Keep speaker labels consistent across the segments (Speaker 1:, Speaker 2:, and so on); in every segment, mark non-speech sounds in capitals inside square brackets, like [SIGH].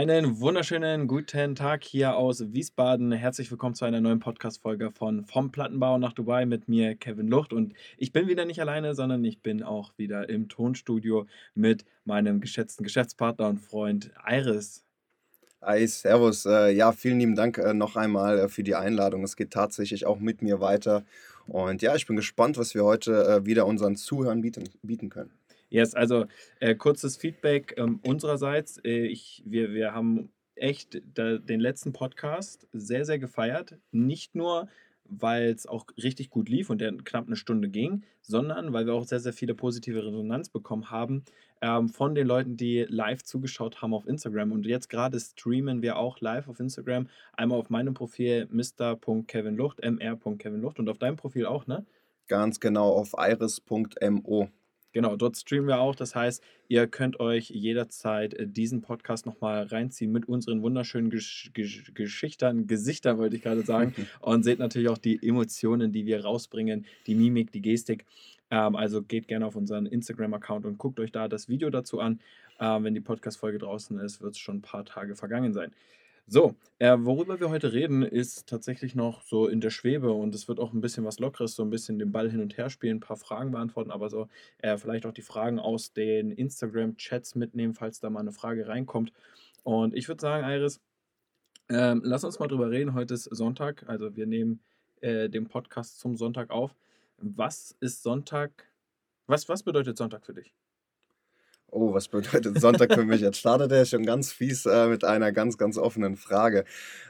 Speaker 1: Einen wunderschönen guten Tag hier aus Wiesbaden. Herzlich willkommen zu einer neuen Podcast-Folge von Vom Plattenbau nach Dubai mit mir, Kevin Lucht. Und ich bin wieder nicht alleine, sondern ich bin auch wieder im Tonstudio mit meinem geschätzten Geschäftspartner und Freund Iris.
Speaker 2: Hi, Servus. Äh, ja, vielen lieben Dank äh, noch einmal äh, für die Einladung. Es geht tatsächlich auch mit mir weiter. Und ja, ich bin gespannt, was wir heute wieder unseren Zuhörern bieten, bieten können.
Speaker 1: Yes, also äh, kurzes Feedback ähm, unsererseits. Äh, ich, wir, wir haben echt da, den letzten Podcast sehr, sehr gefeiert. Nicht nur, weil es auch richtig gut lief und der knapp eine Stunde ging, sondern weil wir auch sehr, sehr viele positive Resonanz bekommen haben ähm, von den Leuten, die live zugeschaut haben auf Instagram. Und jetzt gerade streamen wir auch live auf Instagram. Einmal auf meinem Profil mr.kevinlucht, mr.kevinlucht und auf deinem Profil auch, ne?
Speaker 2: Ganz genau auf iris.mo.
Speaker 1: Genau, dort streamen wir auch. Das heißt, ihr könnt euch jederzeit äh, diesen Podcast nochmal reinziehen mit unseren wunderschönen Gesch Gesch Geschichtern, Gesichtern, wollte ich gerade sagen. [LAUGHS] und seht natürlich auch die Emotionen, die wir rausbringen, die Mimik, die Gestik. Ähm, also geht gerne auf unseren Instagram-Account und guckt euch da das Video dazu an. Ähm, wenn die Podcast-Folge draußen ist, wird es schon ein paar Tage vergangen sein. So, äh, worüber wir heute reden, ist tatsächlich noch so in der Schwebe und es wird auch ein bisschen was Lockeres, so ein bisschen den Ball hin und her spielen, ein paar Fragen beantworten, aber so äh, vielleicht auch die Fragen aus den Instagram-Chats mitnehmen, falls da mal eine Frage reinkommt. Und ich würde sagen, Iris, ähm, lass uns mal drüber reden. Heute ist Sonntag, also wir nehmen äh, den Podcast zum Sonntag auf. Was ist Sonntag? Was, was bedeutet Sonntag für dich?
Speaker 2: Oh, was bedeutet Sonntag für mich? Jetzt startet er schon ganz fies äh, mit einer ganz, ganz offenen Frage.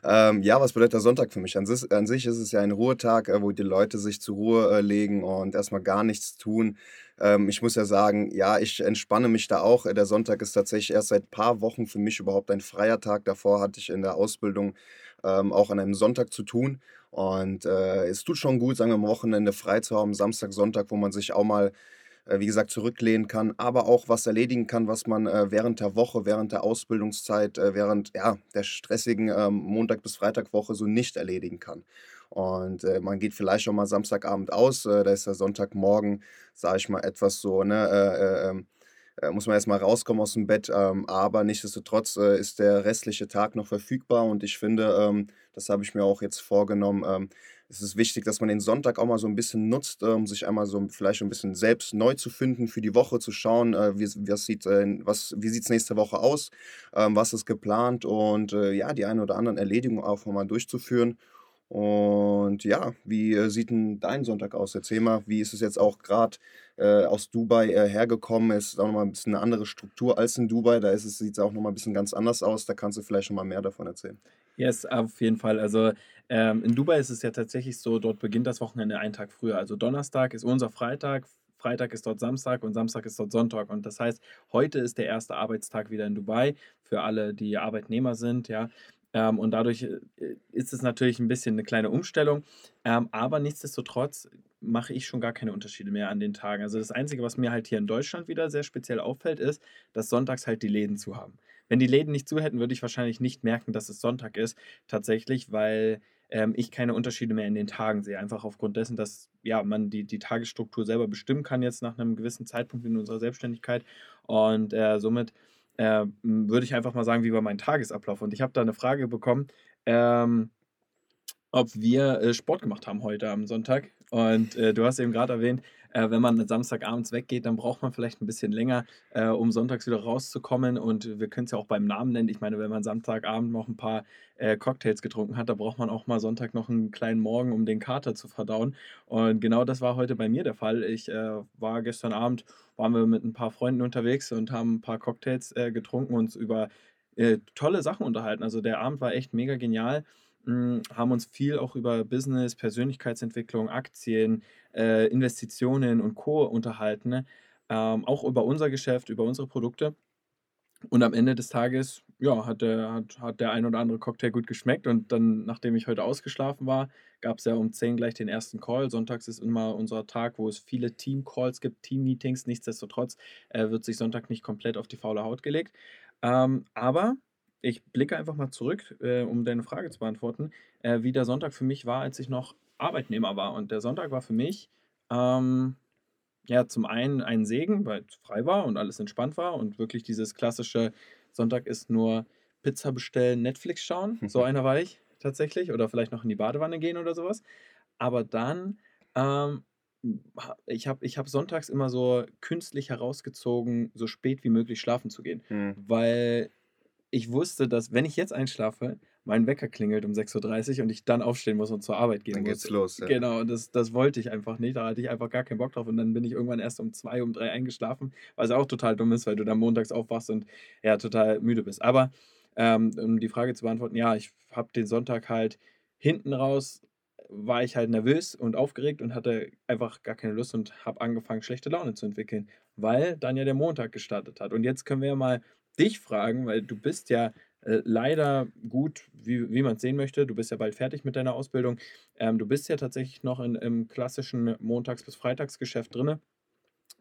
Speaker 2: Ähm, ja, was bedeutet der Sonntag für mich? An, sich, an sich ist es ja ein Ruhetag, äh, wo die Leute sich zur Ruhe äh, legen und erstmal gar nichts tun. Ähm, ich muss ja sagen, ja, ich entspanne mich da auch. Der Sonntag ist tatsächlich erst seit ein paar Wochen für mich überhaupt ein freier Tag. Davor hatte ich in der Ausbildung ähm, auch an einem Sonntag zu tun. Und äh, es tut schon gut, sagen wir am Wochenende frei zu haben, Samstag, Sonntag, wo man sich auch mal wie gesagt, zurücklehnen kann, aber auch was erledigen kann, was man äh, während der Woche, während der Ausbildungszeit, äh, während ja, der stressigen ähm, Montag- bis Freitagwoche so nicht erledigen kann. Und äh, man geht vielleicht schon mal Samstagabend aus, äh, da ist der Sonntagmorgen, sage ich mal, etwas so, ne, äh, ähm, muss man erstmal rauskommen aus dem Bett, ähm, aber nichtsdestotrotz ist der restliche Tag noch verfügbar und ich finde, das habe ich mir auch jetzt vorgenommen, es ist wichtig, dass man den Sonntag auch mal so ein bisschen nutzt, um sich einmal so vielleicht ein bisschen selbst neu zu finden für die Woche, zu schauen, äh, wie, sieht äh, was, wie sieht es nächste Woche aus, ähm, was ist geplant und äh, ja, die eine oder anderen Erledigungen auch mal durchzuführen. Und ja, wie sieht denn dein Sonntag aus? Erzähl mal, wie ist es jetzt auch gerade äh, aus Dubai äh, hergekommen? Ist auch nochmal ein bisschen eine andere Struktur als in Dubai. Da sieht es auch nochmal ein bisschen ganz anders aus. Da kannst du vielleicht schon mal mehr davon erzählen.
Speaker 1: Yes, auf jeden Fall. Also ähm, in Dubai ist es ja tatsächlich so, dort beginnt das Wochenende einen Tag früher. Also Donnerstag ist unser Freitag, Freitag ist dort Samstag und Samstag ist dort Sonntag. Und das heißt, heute ist der erste Arbeitstag wieder in Dubai für alle, die Arbeitnehmer sind, ja. Ähm, und dadurch äh, ist es natürlich ein bisschen eine kleine Umstellung. Ähm, aber nichtsdestotrotz mache ich schon gar keine Unterschiede mehr an den Tagen. Also das Einzige, was mir halt hier in Deutschland wieder sehr speziell auffällt, ist, dass sonntags halt die Läden zu haben. Wenn die Läden nicht zu hätten, würde ich wahrscheinlich nicht merken, dass es Sonntag ist, tatsächlich, weil ähm, ich keine Unterschiede mehr in den Tagen sehe. Einfach aufgrund dessen, dass ja, man die, die Tagesstruktur selber bestimmen kann, jetzt nach einem gewissen Zeitpunkt in unserer Selbstständigkeit. Und äh, somit äh, würde ich einfach mal sagen, wie war mein Tagesablauf? Und ich habe da eine Frage bekommen, ähm, ob wir äh, Sport gemacht haben heute am Sonntag. Und äh, du hast eben gerade erwähnt, äh, wenn man Samstagabends weggeht, dann braucht man vielleicht ein bisschen länger, äh, um sonntags wieder rauszukommen. Und wir können es ja auch beim Namen nennen. Ich meine, wenn man Samstagabend noch ein paar äh, Cocktails getrunken hat, da braucht man auch mal Sonntag noch einen kleinen Morgen, um den Kater zu verdauen. Und genau das war heute bei mir der Fall. Ich äh, war gestern Abend, waren wir mit ein paar Freunden unterwegs und haben ein paar Cocktails äh, getrunken und uns über äh, tolle Sachen unterhalten. Also der Abend war echt mega genial. Hm, haben uns viel auch über Business, Persönlichkeitsentwicklung, Aktien, äh, Investitionen und Co. unterhalten. Ne? Ähm, auch über unser Geschäft, über unsere Produkte. Und am Ende des Tages, ja, hat der, hat, hat der ein oder andere Cocktail gut geschmeckt. Und dann, nachdem ich heute ausgeschlafen war, gab es ja um 10 gleich den ersten Call. Sonntags ist immer unser Tag, wo es viele Team-Calls gibt, Team-Meetings. Nichtsdestotrotz äh, wird sich Sonntag nicht komplett auf die faule Haut gelegt. Ähm, aber ich blicke einfach mal zurück, äh, um deine Frage zu beantworten, äh, wie der Sonntag für mich war, als ich noch Arbeitnehmer war. Und der Sonntag war für mich ähm, ja zum einen ein Segen, weil es frei war und alles entspannt war und wirklich dieses klassische Sonntag ist nur Pizza bestellen, Netflix schauen. [LAUGHS] So einer war ich tatsächlich. Oder vielleicht noch in die Badewanne gehen oder sowas. Aber dann, ähm, ich habe ich hab sonntags immer so künstlich herausgezogen, so spät wie möglich schlafen zu gehen.
Speaker 2: Mhm.
Speaker 1: Weil ich wusste, dass wenn ich jetzt einschlafe, mein Wecker klingelt um 6.30 Uhr und ich dann aufstehen muss und zur Arbeit gehen
Speaker 2: Dann
Speaker 1: muss.
Speaker 2: geht's los, ja.
Speaker 1: Genau, und das, das wollte ich einfach nicht. Da hatte ich einfach gar keinen Bock drauf. Und dann bin ich irgendwann erst um zwei, um drei eingeschlafen, was auch total dumm ist, weil du dann montags aufwachst und ja, total müde bist. Aber ähm, um die Frage zu beantworten, ja, ich habe den Sonntag halt hinten raus, war ich halt nervös und aufgeregt und hatte einfach gar keine Lust und habe angefangen, schlechte Laune zu entwickeln, weil dann ja der Montag gestartet hat. Und jetzt können wir ja mal dich fragen, weil du bist ja äh, leider gut, wie, wie man es sehen möchte. Du bist ja bald fertig mit deiner Ausbildung. Ähm, du bist ja tatsächlich noch in, im klassischen Montags- bis Freitagsgeschäft drin.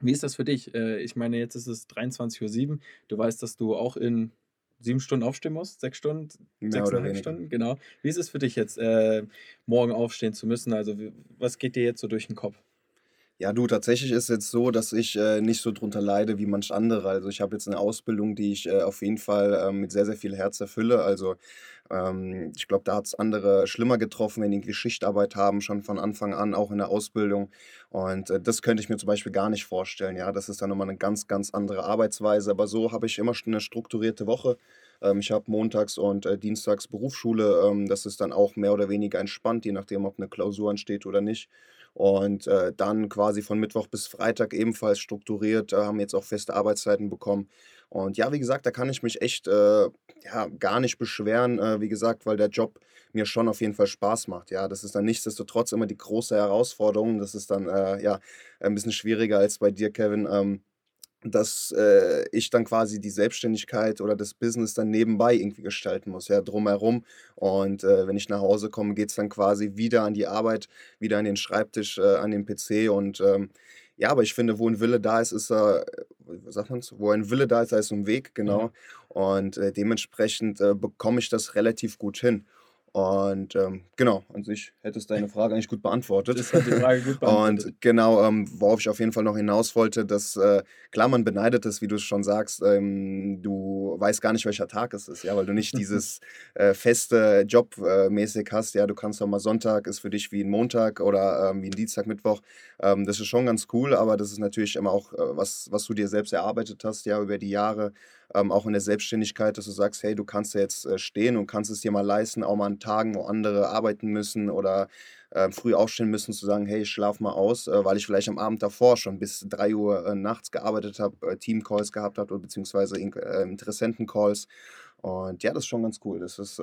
Speaker 1: Wie ist das für dich? Äh, ich meine, jetzt ist es 23.07 Uhr. Du weißt, dass du auch in sieben Stunden aufstehen musst, sechs Stunden,
Speaker 2: Mehr oder
Speaker 1: sechseinhalb. Stunden, genau. Wie ist es für dich jetzt, äh, morgen aufstehen zu müssen? Also, was geht dir jetzt so durch den Kopf?
Speaker 2: Ja, du, tatsächlich ist jetzt so, dass ich äh, nicht so drunter leide wie manch andere. Also ich habe jetzt eine Ausbildung, die ich äh, auf jeden Fall ähm, mit sehr, sehr viel Herz erfülle. Also ähm, ich glaube, da hat es andere schlimmer getroffen, wenn die irgendwie Schichtarbeit haben, schon von Anfang an, auch in der Ausbildung. Und äh, das könnte ich mir zum Beispiel gar nicht vorstellen. Ja, das ist dann nochmal eine ganz, ganz andere Arbeitsweise. Aber so habe ich immer schon eine strukturierte Woche. Ähm, ich habe montags und äh, dienstags Berufsschule. Ähm, das ist dann auch mehr oder weniger entspannt, je nachdem, ob eine Klausur ansteht oder nicht. Und äh, dann quasi von Mittwoch bis Freitag ebenfalls strukturiert, äh, haben jetzt auch feste Arbeitszeiten bekommen. Und ja, wie gesagt, da kann ich mich echt äh, ja, gar nicht beschweren, äh, wie gesagt, weil der Job mir schon auf jeden Fall Spaß macht. Ja, das ist dann nichtsdestotrotz immer die große Herausforderung. Das ist dann äh, ja ein bisschen schwieriger als bei dir, Kevin. Ähm, dass äh, ich dann quasi die Selbstständigkeit oder das Business dann nebenbei irgendwie gestalten muss, ja, drumherum. Und äh, wenn ich nach Hause komme, geht es dann quasi wieder an die Arbeit, wieder an den Schreibtisch, äh, an den PC. Und ähm, ja, aber ich finde, wo ein Wille da ist, ist er, äh, sagt man's? Wo ein Wille da ist, da ist ein Weg, genau.
Speaker 1: Mhm.
Speaker 2: Und äh, dementsprechend äh, bekomme ich das relativ gut hin. Und ähm, genau, an sich hättest deine Frage eigentlich gut beantwortet.
Speaker 1: Das hat die Frage gut [LAUGHS] beantwortet.
Speaker 2: Und genau, ähm, worauf ich auf jeden Fall noch hinaus wollte, dass äh, klar, man beneidet es, wie du es schon sagst, ähm, du weißt gar nicht, welcher Tag es ist, ja, weil du nicht [LAUGHS] dieses äh, feste Job äh, mäßig hast, ja, du kannst doch mal Sonntag ist für dich wie ein Montag oder ähm, wie ein Dienstag, Mittwoch. Ähm, das ist schon ganz cool, aber das ist natürlich immer auch äh, was, was du dir selbst erarbeitet hast, ja, über die Jahre, ähm, auch in der Selbstständigkeit, dass du sagst, hey, du kannst ja jetzt äh, stehen und kannst es dir mal leisten, auch mal an Tagen, wo andere arbeiten müssen oder äh, früh aufstehen müssen, zu sagen, hey, ich schlaf mal aus, äh, weil ich vielleicht am Abend davor schon bis 3 Uhr äh, nachts gearbeitet habe, äh, Teamcalls gehabt habe oder beziehungsweise in- äh, Interessentencalls. Und ja, das ist schon ganz cool. Das ist,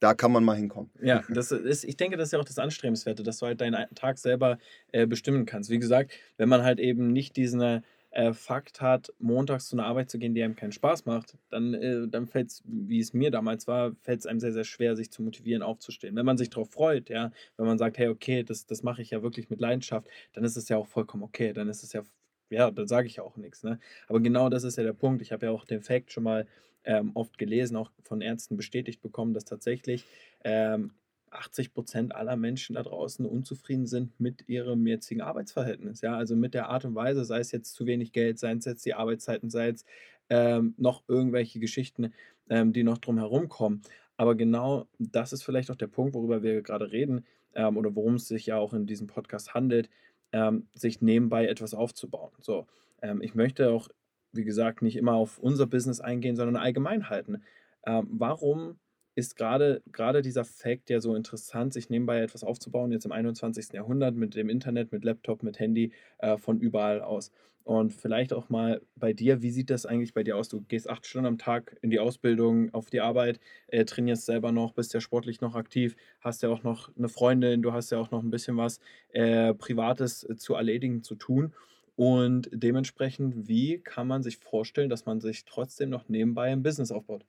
Speaker 2: da kann man mal hinkommen.
Speaker 1: Ja, [LAUGHS] das ist, ich denke, das ist ja auch das Anstrebenswerte, dass du halt deinen Tag selber äh, bestimmen kannst. Wie gesagt, wenn man halt eben nicht diesen äh, Fakt hat, montags zu einer Arbeit zu gehen, die einem keinen Spaß macht, dann, äh, dann fällt es, wie es mir damals war, fällt es einem sehr, sehr schwer, sich zu motivieren, aufzustehen. Wenn man sich darauf freut, ja, wenn man sagt, hey, okay, das, das mache ich ja wirklich mit Leidenschaft, dann ist es ja auch vollkommen okay. Dann ist es ja, ja, dann sage ich ja auch nichts. Ne? Aber genau das ist ja der Punkt. Ich habe ja auch den Fakt schon mal ähm, oft gelesen, auch von Ärzten bestätigt bekommen, dass tatsächlich ähm, 80 Prozent aller Menschen da draußen unzufrieden sind mit ihrem jetzigen Arbeitsverhältnis. Ja, also mit der Art und Weise, sei es jetzt zu wenig Geld, seien es jetzt die Arbeitszeiten, sei es ähm, noch irgendwelche Geschichten, ähm, die noch drum herum kommen. Aber genau das ist vielleicht auch der Punkt, worüber wir gerade reden ähm, oder worum es sich ja auch in diesem Podcast handelt, ähm, sich nebenbei etwas aufzubauen. So, ähm, ich möchte auch, wie gesagt, nicht immer auf unser Business eingehen, sondern allgemein halten. Ähm, warum ist gerade gerade dieser Fakt ja so interessant, sich nebenbei etwas aufzubauen, jetzt im 21. Jahrhundert mit dem Internet, mit Laptop, mit Handy, äh, von überall aus. Und vielleicht auch mal bei dir, wie sieht das eigentlich bei dir aus? Du gehst acht Stunden am Tag in die Ausbildung, auf die Arbeit, äh, trainierst selber noch, bist ja sportlich noch aktiv, hast ja auch noch eine Freundin, du hast ja auch noch ein bisschen was äh, Privates äh, zu erledigen, zu tun. Und dementsprechend, wie kann man sich vorstellen, dass man sich trotzdem noch nebenbei ein Business aufbaut?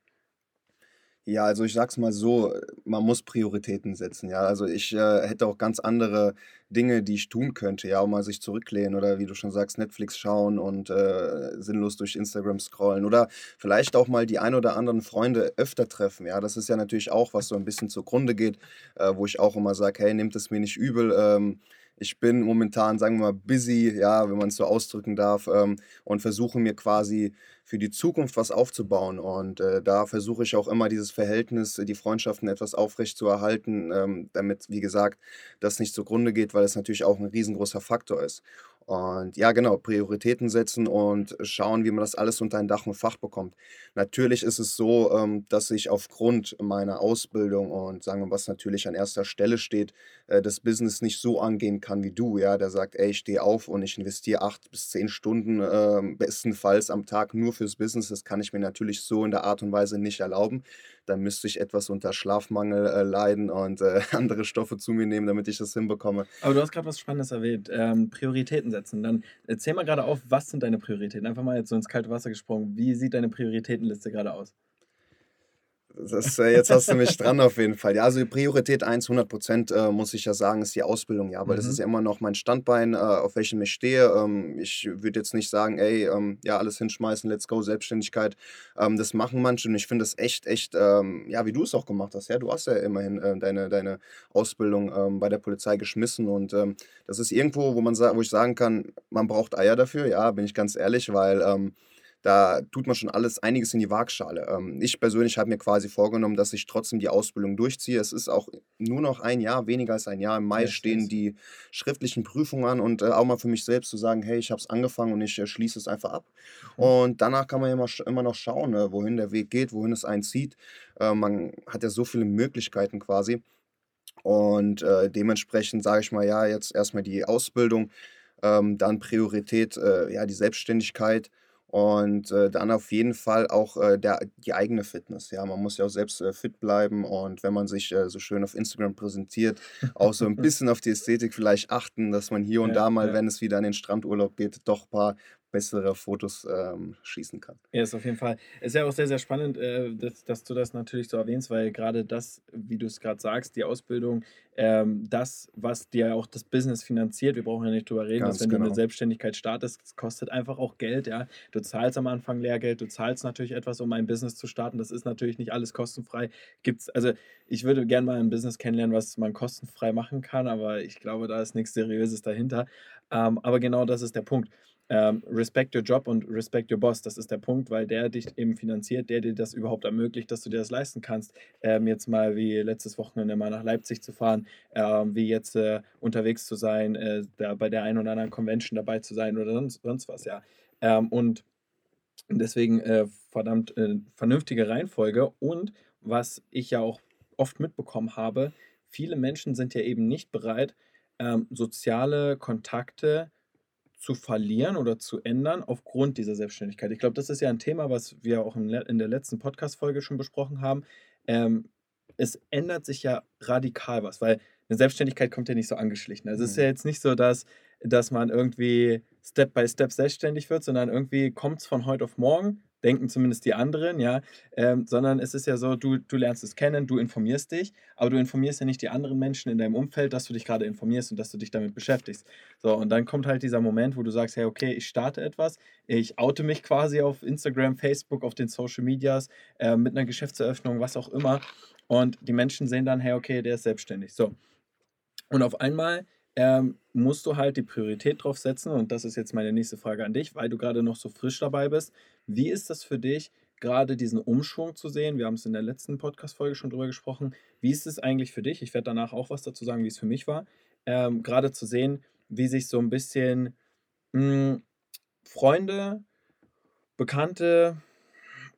Speaker 2: Ja, also ich sag's mal so, man muss Prioritäten setzen, ja. Also ich äh, hätte auch ganz andere Dinge, die ich tun könnte, ja, um mal sich zurücklehnen oder wie du schon sagst, Netflix schauen und äh, sinnlos durch Instagram scrollen oder vielleicht auch mal die ein oder anderen Freunde öfter treffen, ja. Das ist ja natürlich auch, was so ein bisschen zugrunde geht, äh, wo ich auch immer sage, hey, nehmt es mir nicht übel. Ähm, ich bin momentan, sagen wir mal, busy, ja, wenn man es so ausdrücken darf, ähm, und versuche mir quasi für die Zukunft was aufzubauen. Und äh, da versuche ich auch immer dieses Verhältnis, die Freundschaften etwas aufrecht zu erhalten, ähm, damit, wie gesagt, das nicht zugrunde geht, weil es natürlich auch ein riesengroßer Faktor ist. Und ja, genau, Prioritäten setzen und schauen, wie man das alles unter ein Dach und Fach bekommt. Natürlich ist es so, ähm, dass ich aufgrund meiner Ausbildung und sagen wir, was natürlich an erster Stelle steht, äh, das Business nicht so angehen kann wie du, ja, der sagt, ey, ich stehe auf und ich investiere acht bis zehn Stunden äh, bestenfalls am Tag nur fürs Business. Das kann ich mir natürlich so in der Art und Weise nicht erlauben. Dann müsste ich etwas unter Schlafmangel äh, leiden und äh, [LAUGHS] andere Stoffe zu mir nehmen, damit ich das hinbekomme.
Speaker 1: Aber du hast gerade was Spannendes erwähnt, ähm, Prioritäten setzen. Dann erzähl mal gerade auf, was sind deine Prioritäten? Einfach mal jetzt so ins kalte Wasser gesprungen. Wie sieht deine Prioritätenliste gerade aus?
Speaker 2: Das, äh, jetzt hast du mich dran auf jeden Fall. Ja, also Priorität 1, 100 Prozent, äh, muss ich ja sagen, ist die Ausbildung, ja, weil das ist
Speaker 1: Mhm.
Speaker 2: ja immer noch mein Standbein, äh, auf welchem ich stehe. Ähm, ich würde jetzt nicht sagen, ey, ähm, ja, alles hinschmeißen, let's go, Selbstständigkeit. Ähm, das machen manche und ich finde das echt, echt, ähm, ja, wie du es auch gemacht hast. Ja, du hast ja immerhin äh, deine, deine Ausbildung ähm, bei der Polizei geschmissen und ähm, das ist irgendwo, wo man wo ich sagen kann, man braucht Eier dafür, ja, bin ich ganz ehrlich, weil da tut man schon alles einiges in die Waagschale. Ähm, ich persönlich habe mir quasi vorgenommen, dass ich trotzdem die Ausbildung durchziehe. Es ist auch nur noch ein Jahr, weniger als ein Jahr. Im Mai
Speaker 1: Yes,
Speaker 2: stehen
Speaker 1: yes.
Speaker 2: die schriftlichen Prüfungen an und äh, auch mal für mich selbst zu sagen, hey, ich habe es angefangen und ich äh, schließe es einfach ab.
Speaker 1: Mhm.
Speaker 2: Und danach kann man ja immer, immer noch schauen, äh, wohin der Weg geht, wohin es einen zieht. Äh, man hat ja so viele Möglichkeiten quasi. Und äh, dementsprechend sage ich mal, ja, jetzt erstmal die Ausbildung, ähm, dann Priorität, äh, ja, die Selbstständigkeit und äh, dann auf jeden Fall auch äh, der, die eigene Fitness. Ja, man muss ja auch selbst äh, fit bleiben und wenn man sich äh, so schön auf Instagram präsentiert, auch so ein [LAUGHS] bisschen auf die Ästhetik vielleicht achten, dass man hier und
Speaker 1: Ja,
Speaker 2: da mal,
Speaker 1: ja.
Speaker 2: wenn es wieder an den Strandurlaub geht, doch ein paar bessere Fotos ähm, schießen kann.
Speaker 1: Ja, ist auf jeden Fall. Ist ja auch sehr, sehr spannend, äh, dass, dass du das natürlich so erwähnst, weil gerade das, wie du es gerade sagst, die Ausbildung, ähm, das, was dir auch das Business finanziert, wir brauchen ja nicht drüber reden, dass
Speaker 2: Ganz
Speaker 1: wenn du eine
Speaker 2: genau.
Speaker 1: Selbstständigkeit startest, es kostet einfach auch Geld, ja. Du zahlst am Anfang Lehrgeld, du zahlst natürlich etwas, um ein Business zu starten. Das ist natürlich nicht alles kostenfrei. Gibt's, also ich würde gerne mal ein Business kennenlernen, was man kostenfrei machen kann, aber ich glaube, da ist nichts Seriöses dahinter. Ähm, aber genau das ist der Punkt. Ähm, respect your job und respect your boss. Das ist der Punkt, weil der dich eben finanziert, der dir das überhaupt ermöglicht, dass du dir das leisten kannst. Ähm, jetzt mal wie letztes Wochenende mal nach Leipzig zu fahren, ähm, wie jetzt äh, unterwegs zu sein, äh, da bei der einen oder anderen Convention dabei zu sein oder sonst, sonst was, ja. Ähm, und deswegen äh, verdammt äh, vernünftige Reihenfolge. Und was ich ja auch oft mitbekommen habe, viele Menschen sind ja eben nicht bereit, ähm, soziale Kontakte zu verlieren oder zu ändern aufgrund dieser Selbstständigkeit. Ich glaube, das ist ja ein Thema, was wir auch in der letzten Podcast-Folge schon besprochen haben. Ähm, es ändert sich ja radikal was, weil eine Selbstständigkeit kommt ja nicht so angeschlichen. Also es ist ja
Speaker 2: Mhm.
Speaker 1: jetzt nicht so, dass, dass man irgendwie Step by Step selbstständig wird, sondern irgendwie kommt es von heute auf morgen, denken zumindest die anderen, ja, ähm, sondern es ist ja so, du, du lernst es kennen, du informierst dich, aber du informierst ja nicht die anderen Menschen in deinem Umfeld, dass du dich gerade informierst und dass du dich damit beschäftigst. So, und dann kommt halt dieser Moment, wo du sagst, hey, okay, ich starte etwas, ich oute mich quasi auf Instagram, Facebook, auf den Social Medias, äh, mit einer Geschäftseröffnung, was auch immer. Und die Menschen sehen dann, hey, okay, der ist selbstständig. So. Und auf einmal ähm, musst du halt die Priorität drauf setzen. Und das ist jetzt meine nächste Frage an dich, weil du gerade noch so frisch dabei bist. Wie ist das für dich, gerade diesen Umschwung zu sehen? Wir haben es in der letzten Podcast-Folge schon drüber gesprochen. Wie ist es eigentlich für dich? Ich werde danach auch was dazu sagen, wie es für mich war. Ähm, gerade zu sehen, wie sich so ein bisschen mh, Freunde, Bekannte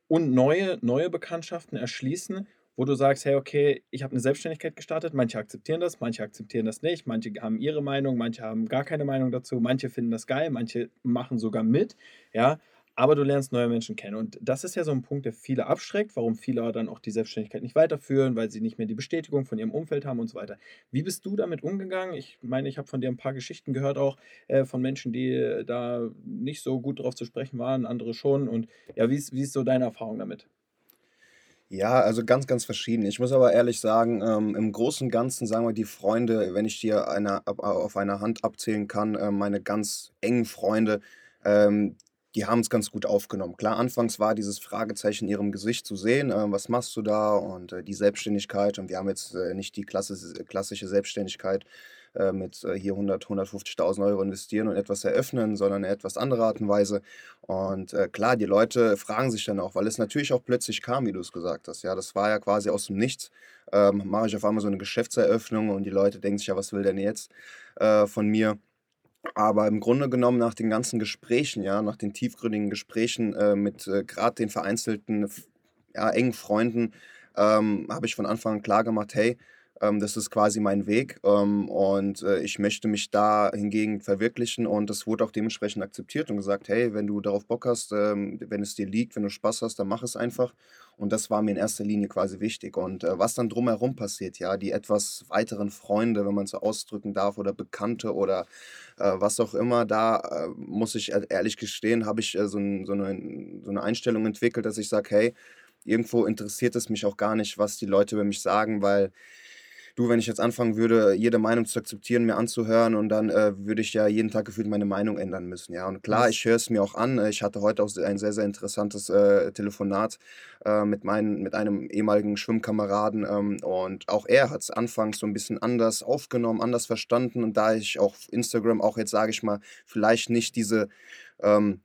Speaker 1: und neue, neue Bekanntschaften erschließen, wo du sagst, hey, okay, ich habe eine Selbstständigkeit gestartet, manche akzeptieren das, manche akzeptieren das nicht, manche haben ihre Meinung, manche haben gar keine Meinung dazu, manche finden das geil, manche machen sogar mit, ja, aber du lernst neue Menschen kennen und das ist ja so ein Punkt, der viele abschreckt, warum viele dann auch die Selbstständigkeit nicht weiterführen, weil sie nicht mehr die Bestätigung von ihrem Umfeld haben und so weiter. Wie bist du damit umgegangen? Ich meine, ich habe von dir ein paar Geschichten gehört auch äh, von Menschen, die äh, da nicht so gut drauf zu sprechen waren, andere schon und ja, wie ist, wie ist so deine Erfahrung damit?
Speaker 2: Ja, also ganz, ganz verschieden. Ich muss aber ehrlich sagen, ähm, im Großen und Ganzen, sagen wir, die Freunde, wenn ich dir eine, ab- auf einer Hand abzählen kann, äh, meine ganz engen Freunde, ähm, die haben es ganz gut aufgenommen. Klar, anfangs war dieses Fragezeichen in ihrem Gesicht zu sehen, äh, was machst du da und äh, die Selbstständigkeit und wir haben jetzt äh, nicht die klassische, klassische Selbstständigkeit, äh, mit äh, hier 100, 150.000 Euro investieren und etwas eröffnen, sondern eine etwas andere Art und Weise. Und äh, klar, die Leute fragen sich dann auch, weil es natürlich auch plötzlich kam, wie du es gesagt hast. Ja, das war ja quasi aus dem Nichts. Ähm, mache ich auf einmal so eine Geschäftseröffnung und die Leute denken sich ja, was will denn jetzt äh, von mir? Aber im Grunde genommen nach den ganzen Gesprächen, ja, nach den tiefgründigen Gesprächen mit gerade den vereinzelten, ja, engen Freunden, ähm, habe ich von Anfang an klar gemacht, hey, ähm, das ist quasi mein Weg ähm, und äh, ich möchte mich da hingegen verwirklichen und das wurde auch dementsprechend akzeptiert und gesagt, hey, wenn du darauf Bock hast, ähm, wenn es dir liegt, wenn du Spaß hast, dann mach es einfach. Und das war mir in erster Linie quasi wichtig. Und äh, was dann drumherum passiert, ja, die etwas weiteren Freunde, wenn man so ausdrücken darf, oder Bekannte oder äh, was auch immer, da äh, muss ich e-, ehrlich gestehen, habe ich äh, so, ein, so, eine, so eine Einstellung entwickelt, dass ich sage, hey, irgendwo interessiert es mich auch gar nicht, was die Leute über mich sagen, weil du, wenn ich jetzt anfangen würde, jede Meinung zu akzeptieren, mir anzuhören und dann äh, würde ich ja jeden Tag gefühlt meine Meinung ändern müssen. Ja, und klar, ich höre es mir auch an. Ich hatte heute auch ein sehr, sehr interessantes äh, Telefonat äh, mit, mein, mit einem ehemaligen Schwimmkameraden ähm, und auch er hat es anfangs so ein bisschen anders aufgenommen, anders verstanden und da ich auf Instagram auch jetzt, sage ich mal, vielleicht nicht diese ähm,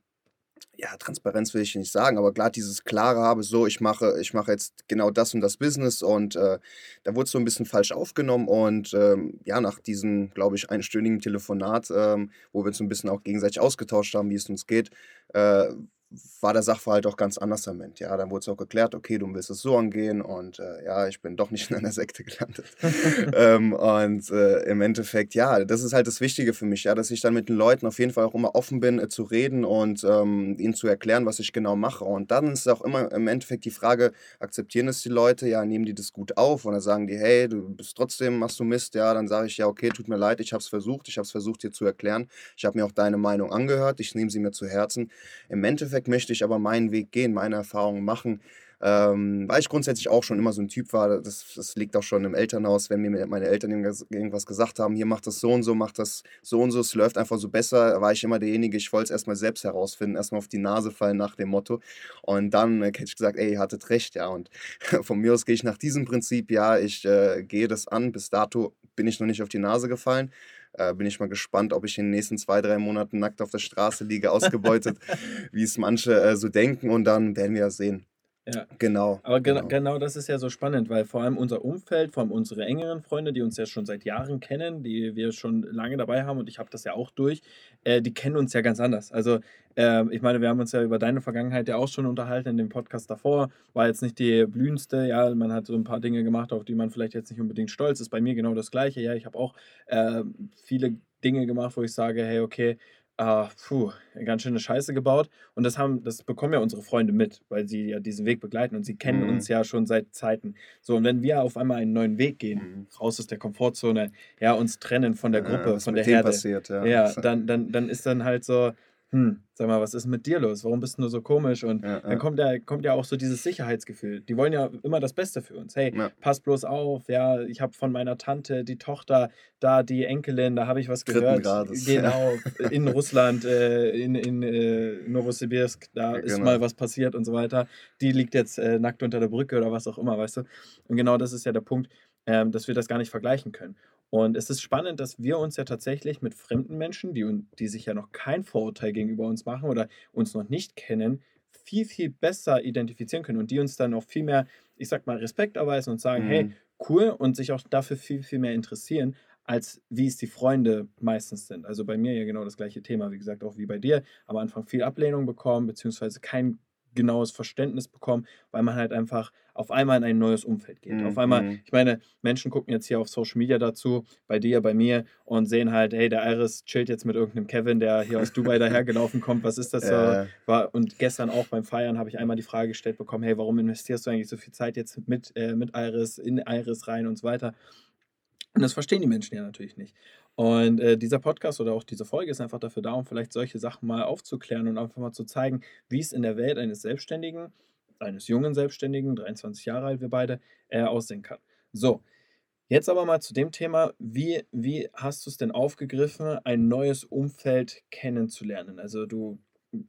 Speaker 2: ja, Transparenz will ich nicht sagen, aber klar dieses Klare habe, so, ich mache, ich mache jetzt genau das und das Business und äh, da wurde es so ein bisschen falsch aufgenommen und ähm, ja, nach diesem, glaube ich, einstündigen Telefonat, ähm, wo wir uns ein bisschen auch gegenseitig ausgetauscht haben, wie es uns geht, äh, war der Sachverhalt auch ganz anders am Ende. Ja, dann wurde es auch geklärt, okay, du willst es so angehen und äh, ja, ich bin doch nicht in einer Sekte gelandet. [LAUGHS] ähm, und äh, im Endeffekt, ja, das ist halt das Wichtige für mich, ja, dass ich dann mit den Leuten auf jeden Fall auch immer offen bin, äh, zu reden und ähm, ihnen zu erklären, was ich genau mache. Und dann ist auch immer im Endeffekt die Frage, akzeptieren es die Leute, ja, nehmen die das gut auf oder sagen die, hey, du bist trotzdem, machst du Mist, ja, dann sage ich, ja, okay, tut mir leid, ich habe es versucht, ich habe es versucht dir zu erklären, ich habe mir auch deine Meinung angehört, ich nehme sie mir zu Herzen. Im Endeffekt Endeffekt möchte ich aber meinen Weg gehen, meine Erfahrungen machen. Ähm, weil ich grundsätzlich auch schon immer so ein Typ war, das, das liegt auch schon im Elternhaus, wenn mir meine Eltern irgendwas gesagt haben, hier macht das so und so, macht das so und so, es läuft einfach so besser, war ich immer derjenige, ich wollte es erstmal selbst herausfinden, erstmal auf die Nase fallen nach dem Motto. Und dann äh, hätte ich gesagt, ey, ihr hattet recht, ja. Und [LAUGHS] von mir aus gehe ich nach diesem Prinzip, ja, ich äh, gehe das an. Bis dato bin ich noch nicht auf die Nase gefallen. Äh, bin ich mal gespannt, ob ich in den nächsten zwei, drei Monaten nackt auf der Straße liege, ausgebeutet, [LAUGHS] wie es manche äh, so denken. Und dann werden wir ja sehen.
Speaker 1: Ja.
Speaker 2: Genau.
Speaker 1: Aber genau. genau. genau das ist ja so spannend, weil vor allem unser Umfeld, vor allem unsere engeren Freunde, die uns ja schon seit Jahren kennen, die wir schon lange dabei haben und ich habe das ja auch durch, äh, die kennen uns ja ganz anders. Also äh, ich meine, wir haben uns ja über deine Vergangenheit ja auch schon unterhalten in dem Podcast davor. War jetzt nicht die blühendste, ja, man hat so ein paar Dinge gemacht, auf die man vielleicht jetzt nicht unbedingt stolz ist. Bei mir genau das gleiche, ja, ich habe auch äh, viele Dinge gemacht, wo ich sage, hey, okay, Ah, puh, ganz schöne Scheiße gebaut. Und das haben das bekommen ja unsere Freunde mit, weil sie ja diesen Weg begleiten und sie kennen uns mhm. ja schon seit Zeiten. So, und wenn wir auf einmal einen neuen Weg gehen, Mhm. raus aus der Komfortzone, ja, uns trennen von der Ja, Gruppe, was von der Herde, passiert, ja. ja, [LAUGHS] dann dann dann ist dann halt so hm, sag mal, was ist mit dir los? Warum bist du nur so komisch? Und ja, dann ja. Kommt, ja, kommt ja auch so dieses Sicherheitsgefühl. Die wollen ja immer das Beste für uns. Hey, ja. pass bloß auf, ja, ich habe von meiner Tante die Tochter, da die Enkelin, da habe ich was gehört. Genau, [LAUGHS] in Russland, äh, in, in äh, Novosibirsk, da ist genau. mal was passiert und so weiter. Die liegt jetzt äh, nackt unter der Brücke oder was auch immer, weißt du? Und genau das ist ja der Punkt, ähm, dass wir das gar nicht vergleichen können. Und es ist spannend, dass wir uns ja tatsächlich mit fremden Menschen, die, die sich ja noch kein Vorurteil gegenüber uns machen oder uns noch nicht kennen, viel, viel besser identifizieren können und die uns dann auch viel mehr, ich sag mal, Respekt erweisen und sagen, mhm. hey, cool und sich auch dafür viel, viel mehr interessieren, als wie es die Freunde meistens sind. Also bei mir ja genau das gleiche Thema, wie gesagt, auch wie bei dir. Am Anfang viel Ablehnung bekommen, beziehungsweise kein genaues Verständnis bekommen, weil man halt einfach auf einmal in ein neues Umfeld geht. Mhm. Auf einmal, mhm. ich meine, Menschen gucken jetzt hier auf Social Media dazu, bei dir, bei mir und sehen halt, hey, der Iris chillt jetzt mit irgendeinem Kevin, der hier aus Dubai dahergelaufen kommt. Was ist das so? War, und gestern auch beim Feiern habe ich einmal die Frage gestellt bekommen, hey, warum investierst du eigentlich so viel Zeit jetzt mit, äh, mit Iris, in Iris rein und so weiter? Und das verstehen die Menschen ja natürlich nicht. Und äh, dieser Podcast oder auch diese Folge ist einfach dafür da, um vielleicht solche Sachen mal aufzuklären und einfach mal zu zeigen, wie es in der Welt eines Selbstständigen, eines jungen Selbstständigen, 23 Jahre alt wir beide, äh, aussehen kann. So, jetzt aber mal zu dem Thema, wie, wie hast du es denn aufgegriffen, ein neues Umfeld kennenzulernen? Also du,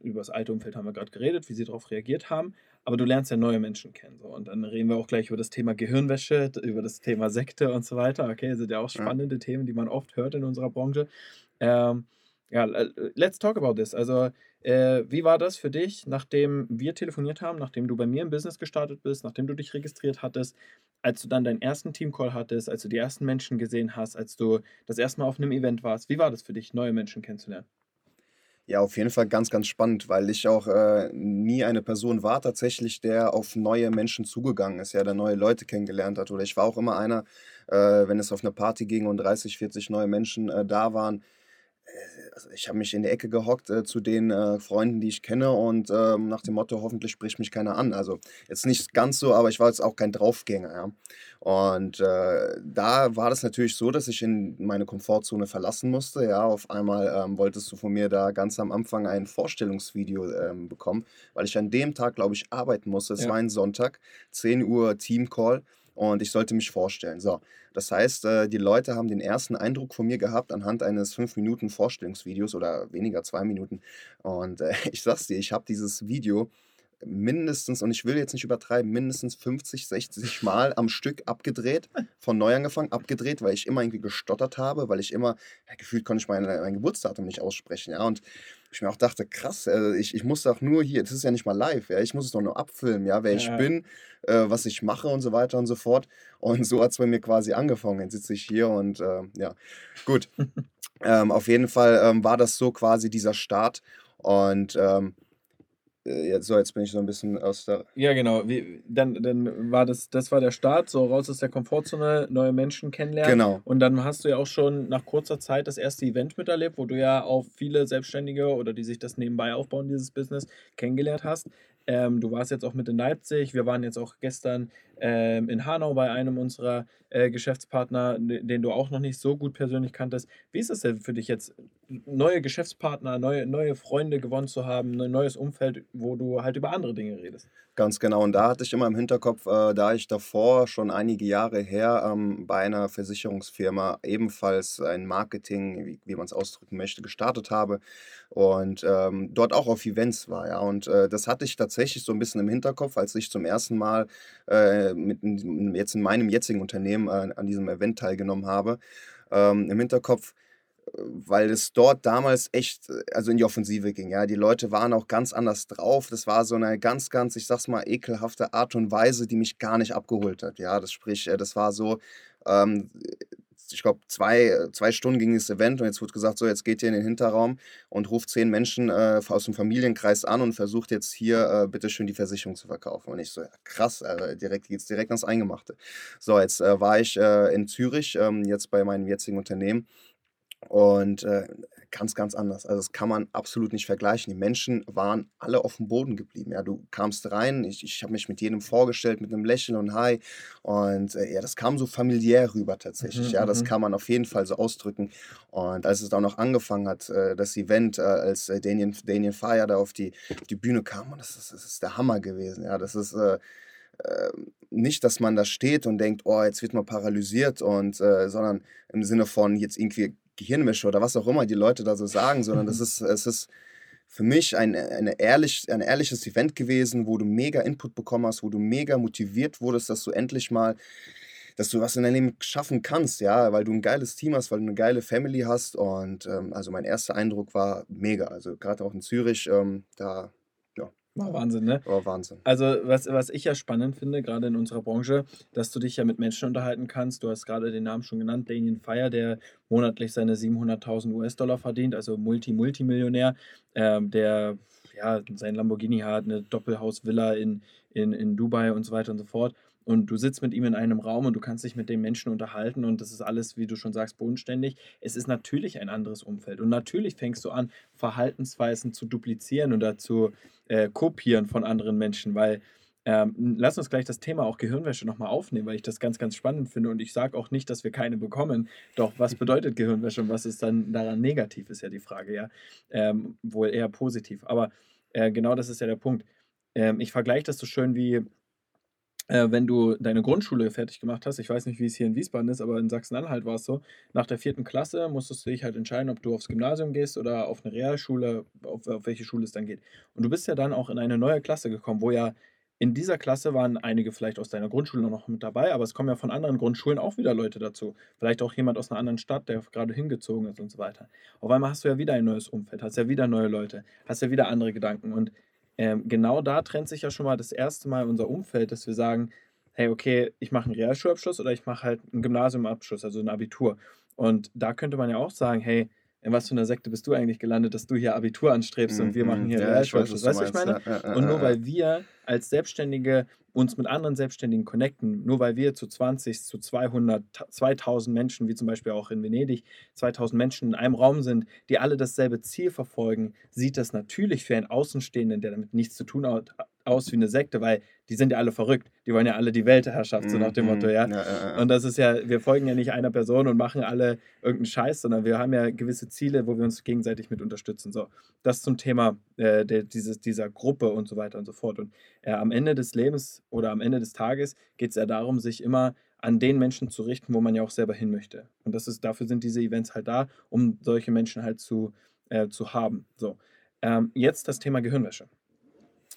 Speaker 1: über das alte Umfeld haben wir gerade geredet, wie sie darauf reagiert haben, aber du lernst ja neue Menschen kennen. So. Und dann reden wir auch gleich über das Thema Gehirnwäsche, über das Thema Sekte und so weiter. Okay, das sind ja auch
Speaker 2: Ja.
Speaker 1: spannende Themen, die man oft hört in unserer Branche. Ähm, ja, let's talk about this. Also, äh, wie war das für dich, nachdem wir telefoniert haben, nachdem du bei mir im Business gestartet bist, nachdem du dich registriert hattest, als du dann deinen ersten Teamcall hattest, als du die ersten Menschen gesehen hast, als du das erste Mal auf einem Event warst? Wie war das für dich, neue Menschen kennenzulernen?
Speaker 2: Ja, auf jeden Fall ganz, ganz spannend, weil ich auch äh, nie eine Person war tatsächlich, der auf neue Menschen zugegangen ist, ja, der neue Leute kennengelernt hat. Oder ich war auch immer einer, äh, wenn es auf eine Party ging und 30, 40 neue Menschen äh, da waren, also ich habe mich in die Ecke gehockt äh, zu den äh, Freunden, die ich kenne und ähm, nach dem Motto, hoffentlich spricht mich keiner an. Also jetzt nicht ganz so, aber ich war jetzt auch kein Draufgänger. Ja. Und äh, da war das natürlich so, dass ich in meine Komfortzone verlassen musste. Ja, auf einmal ähm, wolltest du von mir da ganz am Anfang ein Vorstellungsvideo ähm, bekommen, weil ich an dem Tag, glaube ich, arbeiten musste. Es
Speaker 1: Ja.
Speaker 2: war ein Sonntag, 10 Uhr Teamcall und ich sollte mich vorstellen. So, das heißt, äh, die Leute haben den ersten Eindruck von mir gehabt anhand eines 5 Minuten Vorstellungsvideos oder weniger, 2 Minuten. Und äh, [LAUGHS] ich sag's dir, ich habe dieses Video mindestens, und ich will jetzt nicht übertreiben, mindestens 50, 60 [LAUGHS] Mal am Stück abgedreht, von neu angefangen, abgedreht, weil ich immer irgendwie gestottert habe, weil ich immer, ja, gefühlt konnte ich mein, mein Geburtsdatum nicht aussprechen, ja, und ich mir auch dachte, krass, äh, ich, ich muss doch nur hier, das ist ja nicht mal live, ja, ich muss es doch nur abfilmen, ja, wer ich
Speaker 1: Ja.
Speaker 2: bin, äh, was ich mache und so weiter und so fort. Und so hat es bei mir quasi angefangen. Jetzt sitze ich hier und äh, ja, gut. [LAUGHS] ähm, auf jeden Fall ähm, war das so quasi dieser Start. Und ähm, äh, jetzt, so, jetzt bin ich so ein bisschen aus der.
Speaker 1: Ja, genau. Wie, dann, dann war das, das war der Start, so raus aus der Komfortzone, neue Menschen kennenlernen.
Speaker 2: Genau.
Speaker 1: Und dann hast du ja auch schon nach kurzer Zeit das erste Event miterlebt, wo du ja auch viele Selbstständige oder die sich das nebenbei aufbauen, dieses Business, kennengelernt hast. Ähm, du warst jetzt auch mit in Leipzig. Wir waren jetzt auch gestern ähm, in Hanau bei einem unserer äh, Geschäftspartner, den du auch noch nicht so gut persönlich kanntest. Wie ist es denn für dich jetzt, neue Geschäftspartner, neue, neue Freunde gewonnen zu haben, ein neues Umfeld, wo du halt über andere Dinge redest?
Speaker 2: Ganz genau. Und da hatte ich immer im Hinterkopf, äh, da ich davor schon einige Jahre her ähm, bei einer Versicherungsfirma ebenfalls ein Marketing, wie, wie man es ausdrücken möchte, gestartet habe und ähm, dort auch auf Events war. Ja. Und äh, das hatte ich tatsächlich so ein bisschen im Hinterkopf, als ich zum ersten Mal äh, mit, jetzt in meinem jetzigen Unternehmen äh, an diesem Event teilgenommen habe. Ähm, Im Hinterkopf, weil es dort damals echt, äh, also in die Offensive ging. Ja, die Leute waren auch ganz anders drauf. Das war so eine ganz, ganz, ich sag's mal, ekelhafte Art und Weise, die mich gar nicht abgeholt hat. Ja, das sprich, äh, das war so, ähm, ich glaube, zwei, zwei Stunden ging das Event und jetzt wird gesagt, so, jetzt geht ihr in den Hinterraum und ruft zehn Menschen äh, aus dem Familienkreis an und versucht jetzt hier äh, bitteschön die Versicherung zu verkaufen. Und ich so, ja, krass, äh, direkt geht's direkt ans Eingemachte. So, jetzt äh, war ich äh, in Zürich, ähm, jetzt bei meinem jetzigen Unternehmen. Und äh, ganz, ganz anders. Also das kann man absolut nicht vergleichen. Die Menschen waren alle auf dem Boden geblieben. Ja, du kamst rein, ich, ich habe mich mit jedem vorgestellt mit einem Lächeln und Hi. Und äh, ja, das kam so familiär rüber tatsächlich.
Speaker 1: Mhm,
Speaker 2: Ja, das
Speaker 1: mhm.
Speaker 2: kann man auf jeden Fall so ausdrücken. Und als es dann noch angefangen hat, äh, das Event, äh, als äh, Damien, Damien Fire da auf die, auf die Bühne kam, und das ist, das ist der Hammer gewesen. Ja, das ist äh, äh, nicht, dass man da steht und denkt, oh, jetzt wird man paralysiert und äh, sondern im Sinne von jetzt irgendwie Gehirnwäsche oder was auch immer die Leute da so sagen, sondern das ist, es ist für mich ein, eine ehrlich, ein ehrliches Event gewesen, wo du mega Input bekommen hast, wo du mega motiviert wurdest, dass du endlich mal, dass du was in deinem Leben schaffen kannst, ja, weil du ein geiles Team hast, weil du eine geile Family hast. Und ähm, also mein erster Eindruck war mega, also gerade auch in Zürich, ähm, da, [LAUGHS]
Speaker 1: War Wahnsinn, ne?
Speaker 2: war Wahnsinn.
Speaker 1: Also, was, was ich ja spannend finde, gerade in unserer Branche, dass du dich ja mit Menschen unterhalten kannst. Du hast gerade den Namen schon genannt, Damien Fire, der monatlich seine 700.000 US-Dollar verdient, also Multi-Multimillionär, ähm, der ja sein Lamborghini hat, eine Doppelhausvilla in, in, in Dubai und so weiter und so fort. Und du sitzt mit ihm in einem Raum und du kannst dich mit den Menschen unterhalten und das ist alles, wie du schon sagst, bodenständig. Es ist natürlich ein anderes Umfeld und natürlich fängst du an, Verhaltensweisen zu duplizieren oder zu äh, kopieren von anderen Menschen, weil ähm, lass uns gleich das Thema auch Gehirnwäsche nochmal aufnehmen, weil ich das ganz, ganz spannend finde und ich sage auch nicht, dass wir keine bekommen. Doch was [LAUGHS] bedeutet Gehirnwäsche und was ist dann daran negativ, ist ja die Frage, ja. Ähm, wohl eher positiv. Aber äh, genau das ist ja der Punkt. Ähm, ich vergleiche das so schön wie, äh, wenn du deine Grundschule fertig gemacht hast. Ich weiß nicht, wie es hier in Wiesbaden ist, aber in Sachsen-Anhalt war es so. Nach der vierten Klasse musstest du dich halt entscheiden, ob du aufs Gymnasium gehst oder auf eine Realschule, auf, auf welche Schule es dann geht. Und du bist ja dann auch in eine neue Klasse gekommen, wo ja in dieser Klasse waren einige vielleicht aus deiner Grundschule noch mit dabei, aber es kommen ja von anderen Grundschulen auch wieder Leute dazu. Vielleicht auch jemand aus einer anderen Stadt, der gerade hingezogen ist und so weiter. Auf einmal hast du ja wieder ein neues Umfeld, hast ja wieder neue Leute, hast ja wieder andere Gedanken. Und ähm, genau da trennt sich ja schon mal das erste Mal unser Umfeld, dass wir sagen, hey, okay, ich mache einen Realschulabschluss oder ich mache halt einen Gymnasiumabschluss, also ein Abitur. Und da könnte man ja auch sagen, hey, in was für einer Sekte bist du eigentlich gelandet, dass du hier Abitur anstrebst und wir machen
Speaker 2: Mhm.
Speaker 1: hier
Speaker 2: Ja,
Speaker 1: Realschulabschluss. Weißt du, was ich meine?
Speaker 2: Ja, ja,
Speaker 1: Und nur weil wir als Selbstständige uns mit anderen Selbstständigen connecten, nur weil wir zu 20, zu 200, 2000 Menschen, wie zum Beispiel auch in Venedig, 2000 Menschen in einem Raum sind, die alle dasselbe Ziel verfolgen, sieht das natürlich für einen Außenstehenden, der damit nichts zu tun hat, aus wie eine Sekte, weil die sind ja alle verrückt. Die wollen ja alle die Weltherrschaft, so nach dem
Speaker 2: Mhm,
Speaker 1: Motto, ja.
Speaker 2: ja, ja, ja.
Speaker 1: Und das ist ja, wir folgen ja nicht einer Person und machen alle irgendeinen Scheiß, sondern wir haben ja gewisse Ziele, wo wir uns gegenseitig mit unterstützen. So, das zum Thema äh, der, dieses, dieser Gruppe und so weiter und so fort. Und äh, am Ende des Lebens oder am Ende des Tages geht es ja darum, sich immer an den Menschen zu richten, wo man ja auch selber hin möchte. Und das ist, dafür sind diese Events halt da, um solche Menschen halt zu, äh, zu haben. So. Ähm, jetzt das Thema Gehirnwäsche.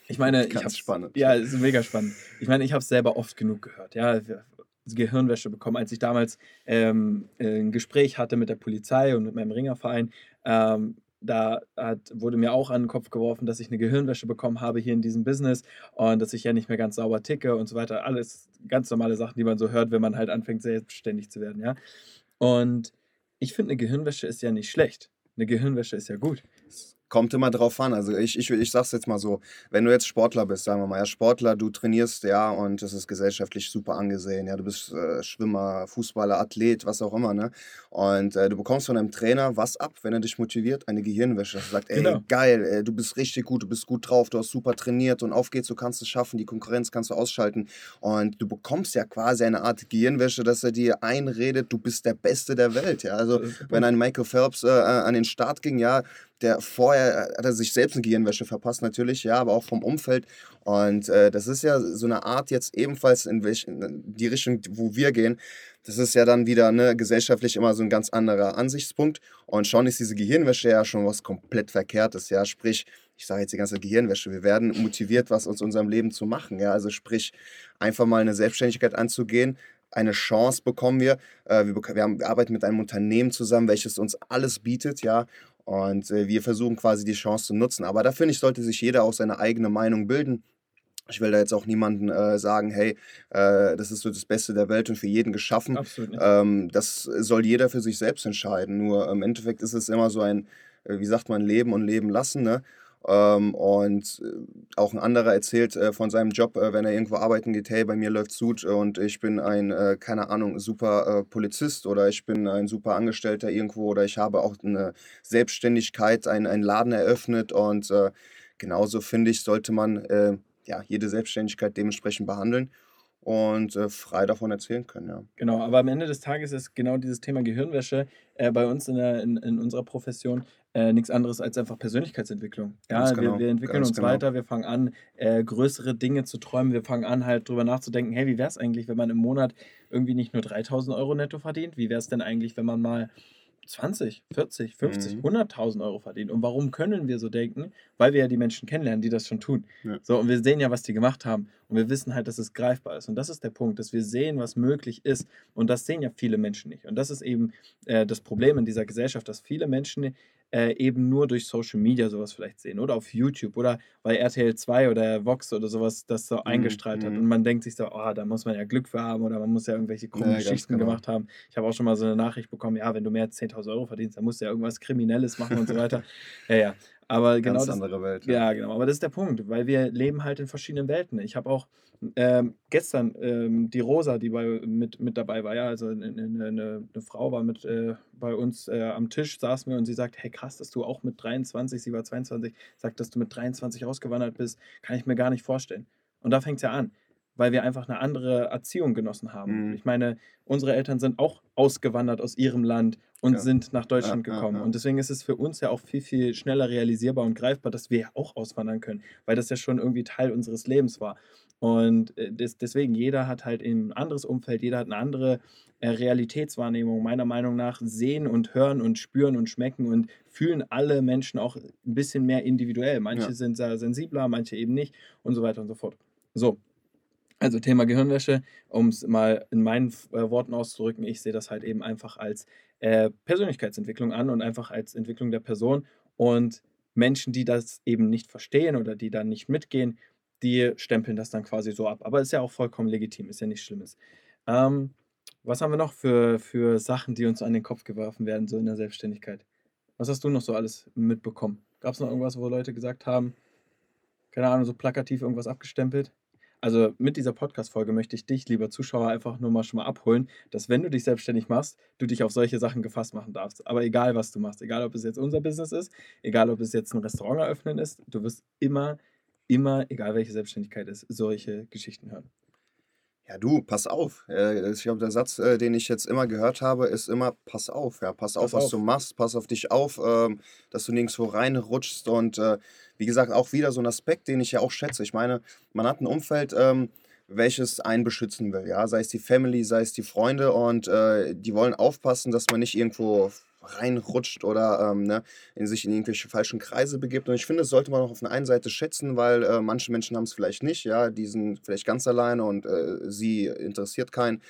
Speaker 1: Ich meine, ich hab's-
Speaker 2: spannend.
Speaker 1: Ja, es ist mega spannend. Ich meine, ich habe es selber oft genug gehört. Ja, Gehirnwäsche bekommen, als ich damals ähm, äh, ein Gespräch hatte mit der Polizei und mit meinem Ringerverein. Ähm, da hat, wurde mir auch an den Kopf geworfen, dass ich eine Gehirnwäsche bekommen habe hier in diesem Business und dass ich ja nicht mehr ganz sauber ticke und so weiter. Alles ganz normale Sachen, die man so hört, wenn man halt anfängt, selbstständig zu werden, ja. Und ich finde, eine Gehirnwäsche ist ja nicht schlecht. Eine Gehirnwäsche ist ja gut.
Speaker 2: Kommt immer drauf an. Also ich, ich, ich sag's jetzt mal so, wenn du jetzt Sportler bist, sagen wir mal, ja, Sportler, du trainierst, ja, und das ist gesellschaftlich super angesehen, ja, du bist äh, Schwimmer, Fußballer, Athlet, was auch immer, ne? Und äh, du bekommst von einem Trainer was ab, wenn er dich motiviert, eine Gehirnwäsche. Er sagt, ey,
Speaker 1: Genau.
Speaker 2: geil, ey, du bist richtig gut, du bist gut drauf, du hast super trainiert und auf geht's, du kannst es schaffen, die Konkurrenz kannst du ausschalten. Und du bekommst ja quasi eine Art Gehirnwäsche, dass er dir einredet, du bist der Beste der Welt, ja. Also wenn ein Michael Phelps äh, an den Start ging, ja, der vorher hat er sich selbst eine Gehirnwäsche verpasst natürlich, ja, aber auch vom Umfeld. Und äh, das ist ja so eine Art jetzt ebenfalls in, welch, in die Richtung, wo wir gehen. Das ist ja dann wieder ne, gesellschaftlich immer so ein ganz anderer Ansichtspunkt. Und schon ist diese Gehirnwäsche ja schon was komplett Verkehrtes, ja. Sprich, ich sage jetzt die ganze Gehirnwäsche, wir werden motiviert, was aus unserem Leben zu machen, ja. Also sprich, einfach mal eine Selbstständigkeit anzugehen, eine Chance bekommen wir. Äh, wir, wir arbeiten mit einem Unternehmen zusammen, welches uns alles bietet, ja. Und äh, wir versuchen quasi die Chance zu nutzen. Aber da finde ich, sollte sich jeder auch seine eigene Meinung bilden. Ich will da jetzt auch niemanden äh, sagen, hey, äh, das ist so das Beste der Welt und für jeden geschaffen. Ähm, das soll jeder für sich selbst entscheiden. Nur im Endeffekt ist es immer so ein, äh, wie sagt man, Leben und Leben lassen. Ne? Ähm, und äh, auch ein anderer erzählt äh, von seinem Job, äh, wenn er irgendwo arbeiten geht, hey, bei mir läuft's gut und ich bin ein, äh, keine Ahnung, super äh, Polizist oder ich bin ein super Angestellter irgendwo oder ich habe auch eine Selbstständigkeit, ein, einen Laden eröffnet und äh, genauso finde ich, sollte man ja, jede Selbstständigkeit dementsprechend behandeln und äh, frei davon erzählen können, ja.
Speaker 1: Genau, aber am Ende des Tages ist genau dieses Thema Gehirnwäsche äh, bei uns in, der, in, in unserer Profession äh, nichts anderes als einfach Persönlichkeitsentwicklung. Ja,
Speaker 2: Ganz
Speaker 1: wir,
Speaker 2: genau,
Speaker 1: wir entwickeln uns
Speaker 2: genau.
Speaker 1: weiter, wir fangen an, äh, größere Dinge zu träumen, wir fangen an, halt drüber nachzudenken, hey, wie wäre es eigentlich, wenn man im Monat irgendwie nicht nur 3000 Euro netto verdient? Wie wäre es denn eigentlich, wenn man mal 20, 40, 50,
Speaker 2: Mhm.
Speaker 1: 100.000 Euro verdient? Und warum können wir so denken? Weil wir ja die Menschen kennenlernen, die das schon tun.
Speaker 2: Ja.
Speaker 1: So, und wir sehen ja, was die gemacht haben. Und wir wissen halt, dass es greifbar ist. Und das ist der Punkt, dass wir sehen, was möglich ist. Und das sehen ja viele Menschen nicht. Und das ist eben äh, das Problem in dieser Gesellschaft, dass viele Menschen äh, eben nur durch Social Media sowas vielleicht sehen oder auf YouTube oder weil RTL 2 oder Vox oder sowas das so eingestrahlt hat.
Speaker 2: mhm.
Speaker 1: Und man denkt sich so, oh, da muss man ja Glück für haben oder man muss ja irgendwelche krummen
Speaker 2: Ja,
Speaker 1: Geschichten
Speaker 2: genau.
Speaker 1: gemacht haben. Ich habe auch schon mal so eine Nachricht bekommen, ja, wenn du mehr als 10.000 Euro verdienst, dann musst du ja irgendwas Kriminelles machen und so weiter. [LAUGHS] Ja, ja. Aber genau
Speaker 2: Ganz
Speaker 1: das,
Speaker 2: andere Welt.
Speaker 1: ja, genau. Aber das ist der Punkt, weil wir leben halt in verschiedenen Welten. Ich habe auch ähm, gestern ähm, die Rosa, die bei, mit, mit dabei war, ja, also eine, eine, eine Frau war mit äh, bei uns äh, am Tisch, saßen wir und sie sagt, hey krass, dass du auch mit 23, sie war 22, sagt, dass du mit 23 ausgewandert bist, kann ich mir gar nicht vorstellen. Und da fängt es ja an, weil wir einfach eine andere Erziehung genossen haben.
Speaker 2: Mhm.
Speaker 1: Ich meine, unsere Eltern sind auch ausgewandert aus ihrem Land und
Speaker 2: Ja.
Speaker 1: sind nach Deutschland
Speaker 2: Ja,
Speaker 1: gekommen.
Speaker 2: ja.
Speaker 1: Und deswegen ist es für uns ja auch viel, viel schneller realisierbar und greifbar, dass wir ja auch auswandern können, weil das ja schon irgendwie Teil unseres Lebens war. Und äh, des, deswegen, jeder hat halt ein anderes Umfeld, jeder hat eine andere äh, Realitätswahrnehmung. Meiner Meinung nach sehen und hören und spüren und schmecken und fühlen alle Menschen auch ein bisschen mehr individuell. Manche sind da sensibler, manche eben nicht und so weiter und so fort. So, also Thema Gehirnwäsche, um es mal in meinen äh, Worten auszudrücken, ich sehe das halt eben einfach als äh, Persönlichkeitsentwicklung an und einfach als Entwicklung der Person. Und Menschen, die das eben nicht verstehen oder die dann nicht mitgehen, die stempeln das dann quasi so ab. Aber ist ja auch vollkommen legitim, ist ja nichts Schlimmes. Ähm, was haben wir noch für, für Sachen, die uns an den Kopf geworfen werden, so in der Selbstständigkeit? Was hast du noch so alles mitbekommen? Gab es noch irgendwas, wo Leute gesagt haben, keine Ahnung, so plakativ irgendwas abgestempelt? Also mit dieser Podcast-Folge möchte ich dich, lieber Zuschauer, einfach nur mal schon mal abholen, dass wenn du dich selbstständig machst, du dich auf solche Sachen gefasst machen darfst. Aber egal, was du machst, egal ob es jetzt unser Business ist, egal ob es jetzt ein Restaurant eröffnen ist, du wirst immer, immer, egal welche Selbstständigkeit ist, solche Geschichten hören.
Speaker 2: Ja, du, pass auf. Äh, ich glaube, der Satz, äh, den ich jetzt immer gehört habe, ist immer: Pass auf. Ja, pass auf,
Speaker 1: Pass
Speaker 2: was
Speaker 1: auf.
Speaker 2: du machst. Pass auf dich auf, ähm, dass du nirgendwo reinrutschst. Und äh, wie gesagt, auch wieder so ein Aspekt, den ich ja auch schätze. Ich meine, man hat ein Umfeld, ähm, welches einen beschützen will. Ja, sei es die Family, sei es die Freunde. Und die wollen aufpassen, dass man nicht irgendwo reinrutscht oder ähm, ne, in sich in irgendwelche falschen Kreise begibt. Und ich finde, das sollte man auch auf der einen Seite schätzen, weil äh, manche Menschen haben es vielleicht nicht, ja, die sind vielleicht ganz alleine und äh, sie interessiert keinen.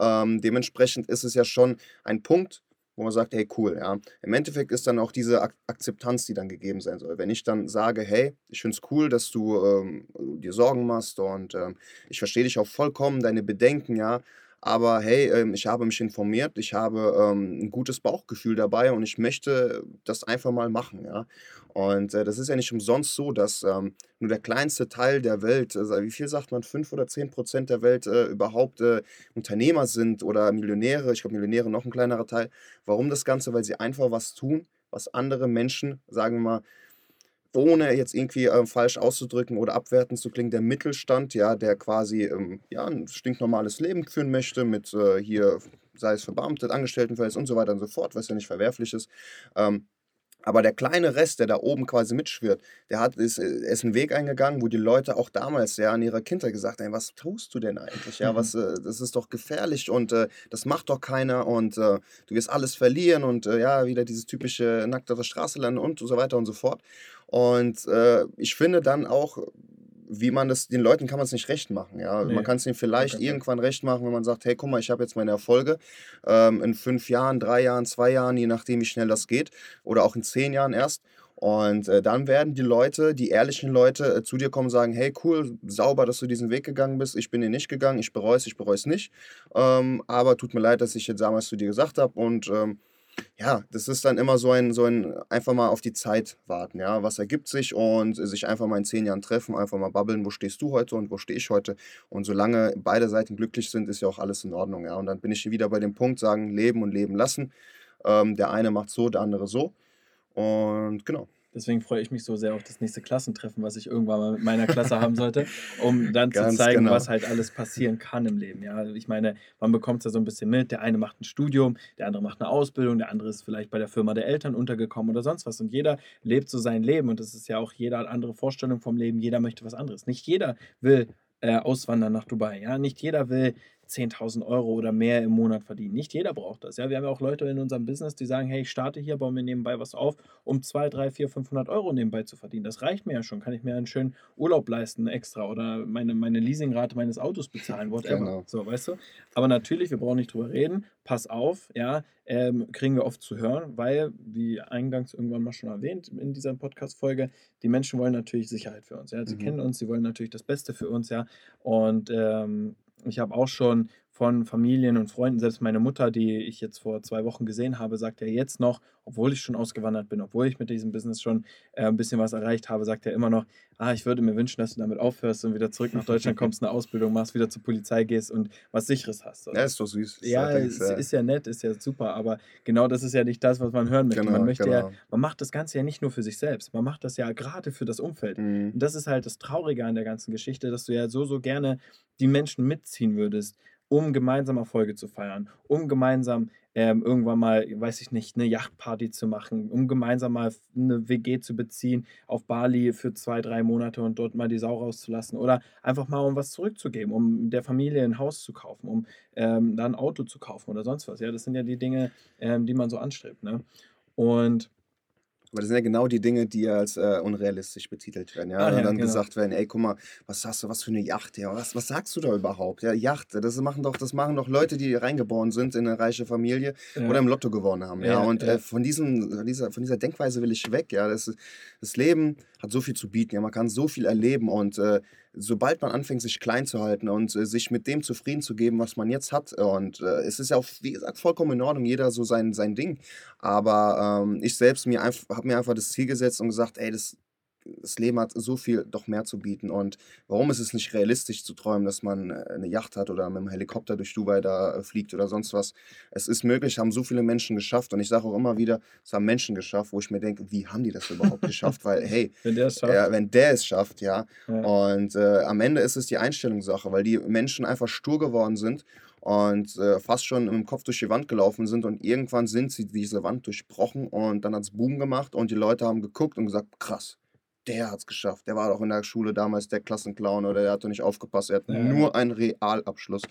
Speaker 2: Ähm, dementsprechend ist es ja schon ein Punkt, wo man sagt, hey, cool, ja. Im Endeffekt ist dann auch diese Ak Akzeptanz, die dann gegeben sein soll. Wenn ich dann sage, hey, ich finde es cool, dass du ähm, dir Sorgen machst und ähm, ich verstehe dich auch vollkommen, deine Bedenken, ja. Aber hey, ähm, ich habe mich informiert, ich habe ähm, ein gutes Bauchgefühl dabei und ich möchte das einfach mal machen, ja. Und äh, das ist ja nicht umsonst so, dass ähm, nur der kleinste Teil der Welt, also wie viel sagt man, 5 oder 10 Prozent der Welt äh, überhaupt äh, Unternehmer sind oder Millionäre. Ich glaube, Millionäre noch ein kleinerer Teil. Warum das Ganze? Weil sie einfach was tun, was andere Menschen, sagen wir mal, ohne jetzt irgendwie äh, falsch auszudrücken oder abwertend zu klingen, der Mittelstand, ja, der quasi ähm, ja, ein stinknormales Leben führen möchte, mit äh, hier, sei es verbeamtet, Angestelltenverhältnis und so weiter und so fort, was ja nicht verwerflich ist. Ähm, aber der kleine Rest, der da oben quasi mitschwirrt, der hat, ist, äh, ist einen Weg eingegangen, wo die Leute auch damals ja in ihrer Kindheit gesagt haben, was tust du denn eigentlich? Ja, was, äh, das ist doch gefährlich und äh, das macht doch keiner und äh, du wirst alles verlieren und äh, ja, wieder dieses typische nacktere Straße landen und so weiter und so fort. Und äh, ich finde dann auch, wie man das, den Leuten kann man es nicht recht machen. Ja? Man
Speaker 1: Nee,
Speaker 2: kann es ihnen vielleicht
Speaker 1: Fall.
Speaker 2: irgendwann recht machen, wenn man sagt, hey, guck mal, ich habe jetzt meine Erfolge ähm, in fünf Jahren, drei Jahren, zwei Jahren, je nachdem, wie schnell das geht, oder auch in zehn Jahren erst. Und äh, dann werden die Leute, die ehrlichen Leute, äh, zu dir kommen und sagen, hey, cool, sauber, dass du diesen Weg gegangen bist. Ich bin den nicht gegangen, ich bereue es, ich bereue es nicht. Ähm, aber tut mir leid, dass ich jetzt damals zu dir gesagt habe. Und ähm, ja, das ist dann immer so ein, so ein einfach mal auf die Zeit warten, ja. Was ergibt sich und sich einfach mal in zehn Jahren treffen, einfach mal babbeln, wo stehst du heute und wo stehe ich heute. Und solange beide Seiten glücklich sind, ist ja auch alles in Ordnung, ja. Und dann bin ich wieder bei dem Punkt, sagen, leben und leben lassen. Ähm, der eine macht so, der andere so. Und genau.
Speaker 1: Deswegen freue ich mich so sehr auf das nächste Klassentreffen, was ich irgendwann mal mit meiner Klasse haben sollte, um dann zu
Speaker 2: Ganz
Speaker 1: zeigen,
Speaker 2: genau.
Speaker 1: was halt alles passieren kann im Leben. Ja, ich meine, man bekommt es ja so ein bisschen mit. Der eine macht ein Studium, der andere macht eine Ausbildung, der andere ist vielleicht bei der Firma der Eltern untergekommen oder sonst was. Und jeder lebt so sein Leben. Und das ist ja auch jeder hat andere Vorstellungen vom Leben. Jeder möchte was anderes. Nicht jeder will äh, auswandern nach Dubai. Ja, nicht jeder will 10.000 Euro oder mehr im Monat verdienen. Nicht jeder braucht das. Ja, wir haben ja auch Leute in unserem Business, die sagen, hey, ich starte hier, baue mir nebenbei was auf, um 2, 3, 4, 500 Euro nebenbei zu verdienen. Das reicht mir ja schon. Kann ich mir einen schönen Urlaub leisten extra oder meine, meine Leasingrate meines Autos bezahlen, [LAUGHS] whatever.
Speaker 2: Genau.
Speaker 1: So, weißt du? Aber natürlich, wir brauchen nicht drüber reden. Pass auf, ja, ähm, kriegen wir oft zu hören, weil, wie eingangs irgendwann mal schon erwähnt in dieser Podcast-Folge, die Menschen wollen natürlich Sicherheit für uns. Ja? Sie
Speaker 2: Mhm.
Speaker 1: kennen uns, sie wollen natürlich das Beste für uns, ja. Und ähm, ich habe auch schon von Familien und Freunden, selbst meine Mutter, die ich jetzt vor zwei Wochen gesehen habe, sagt ja jetzt noch, obwohl ich schon ausgewandert bin, obwohl ich mit diesem Business schon äh, ein bisschen was erreicht habe, sagt er immer noch, ah, ich würde mir wünschen, dass du damit aufhörst und wieder zurück nach Deutschland kommst, eine Ausbildung machst, wieder zur Polizei gehst und was Sicheres hast. So.
Speaker 2: Ja, ist doch süß. Ist
Speaker 1: Ja,
Speaker 2: äh,
Speaker 1: ist ja nett, ist ja super, aber genau das ist ja nicht das, was man hören möchte. man
Speaker 2: Genau,
Speaker 1: möchte ja,
Speaker 2: genau.
Speaker 1: man macht das Ganze ja nicht nur für sich selbst, man macht das ja gerade für das Umfeld.
Speaker 2: Mhm.
Speaker 1: Und das ist halt das Traurige an der ganzen Geschichte, dass du ja so, so gerne die Menschen mitziehen würdest, um gemeinsam Erfolge zu feiern, um gemeinsam ähm, irgendwann mal, weiß ich nicht, eine Yachtparty zu machen, um gemeinsam mal eine WG zu beziehen auf Bali für zwei, drei Monate und dort mal die Sau rauszulassen oder einfach mal um was zurückzugeben, um der Familie ein Haus zu kaufen, um ähm, da ein Auto zu kaufen oder sonst was. Ja, das sind ja die Dinge, ähm, die man so anstrebt. Ne? Und
Speaker 2: Aber das sind ja genau die Dinge, die als äh, unrealistisch betitelt werden. Ja?
Speaker 1: Ah
Speaker 2: Und
Speaker 1: ja,
Speaker 2: dann
Speaker 1: genau.
Speaker 2: gesagt werden, ey, guck mal, was hast du, was für eine Yacht, ja? Was, was sagst du da überhaupt? Ja, Yacht, das machen doch, das machen doch Leute, die reingeboren sind in eine reiche Familie oder
Speaker 1: Ja,
Speaker 2: im Lotto gewonnen haben. Ja,
Speaker 1: ja,
Speaker 2: und äh, von, diesem, von, dieser, von dieser Denkweise will ich weg. Ja, das, das Leben hat so viel zu bieten. Ja, man kann so viel erleben und äh, sobald man anfängt, sich klein zu halten und äh, sich mit dem zufrieden zu geben, was man jetzt hat. Und äh, es ist ja auch, wie gesagt, vollkommen in Ordnung, jeder so sein, sein Ding. Aber ähm, ich selbst mir habe mir einfach das Ziel gesetzt und gesagt, ey, das, das Leben hat so viel doch mehr zu bieten. Und warum ist es nicht realistisch zu träumen, dass man äh, eine Yacht hat oder mit einem Helikopter durch Dubai da äh, fliegt oder sonst was? Es ist möglich, haben so viele Menschen geschafft. Und ich sage auch immer wieder, es haben Menschen geschafft, wo ich mir denke, wie haben die das überhaupt geschafft? Weil, [LAUGHS] hey,
Speaker 1: Wenn der es schafft.
Speaker 2: ja, wenn der es schafft, ja.
Speaker 1: Ja.
Speaker 2: Und äh, am Ende ist es die Einstellungssache, weil die Menschen einfach stur geworden sind und äh, fast schon im Kopf durch die Wand gelaufen sind und irgendwann sind sie diese Wand durchbrochen und dann hat es Boom gemacht und die Leute haben geguckt und gesagt, krass, der hat es geschafft. Der war doch in der Schule damals der Klassenclown oder der hat doch nicht aufgepasst, er hat
Speaker 1: Ja.
Speaker 2: nur einen Realabschluss.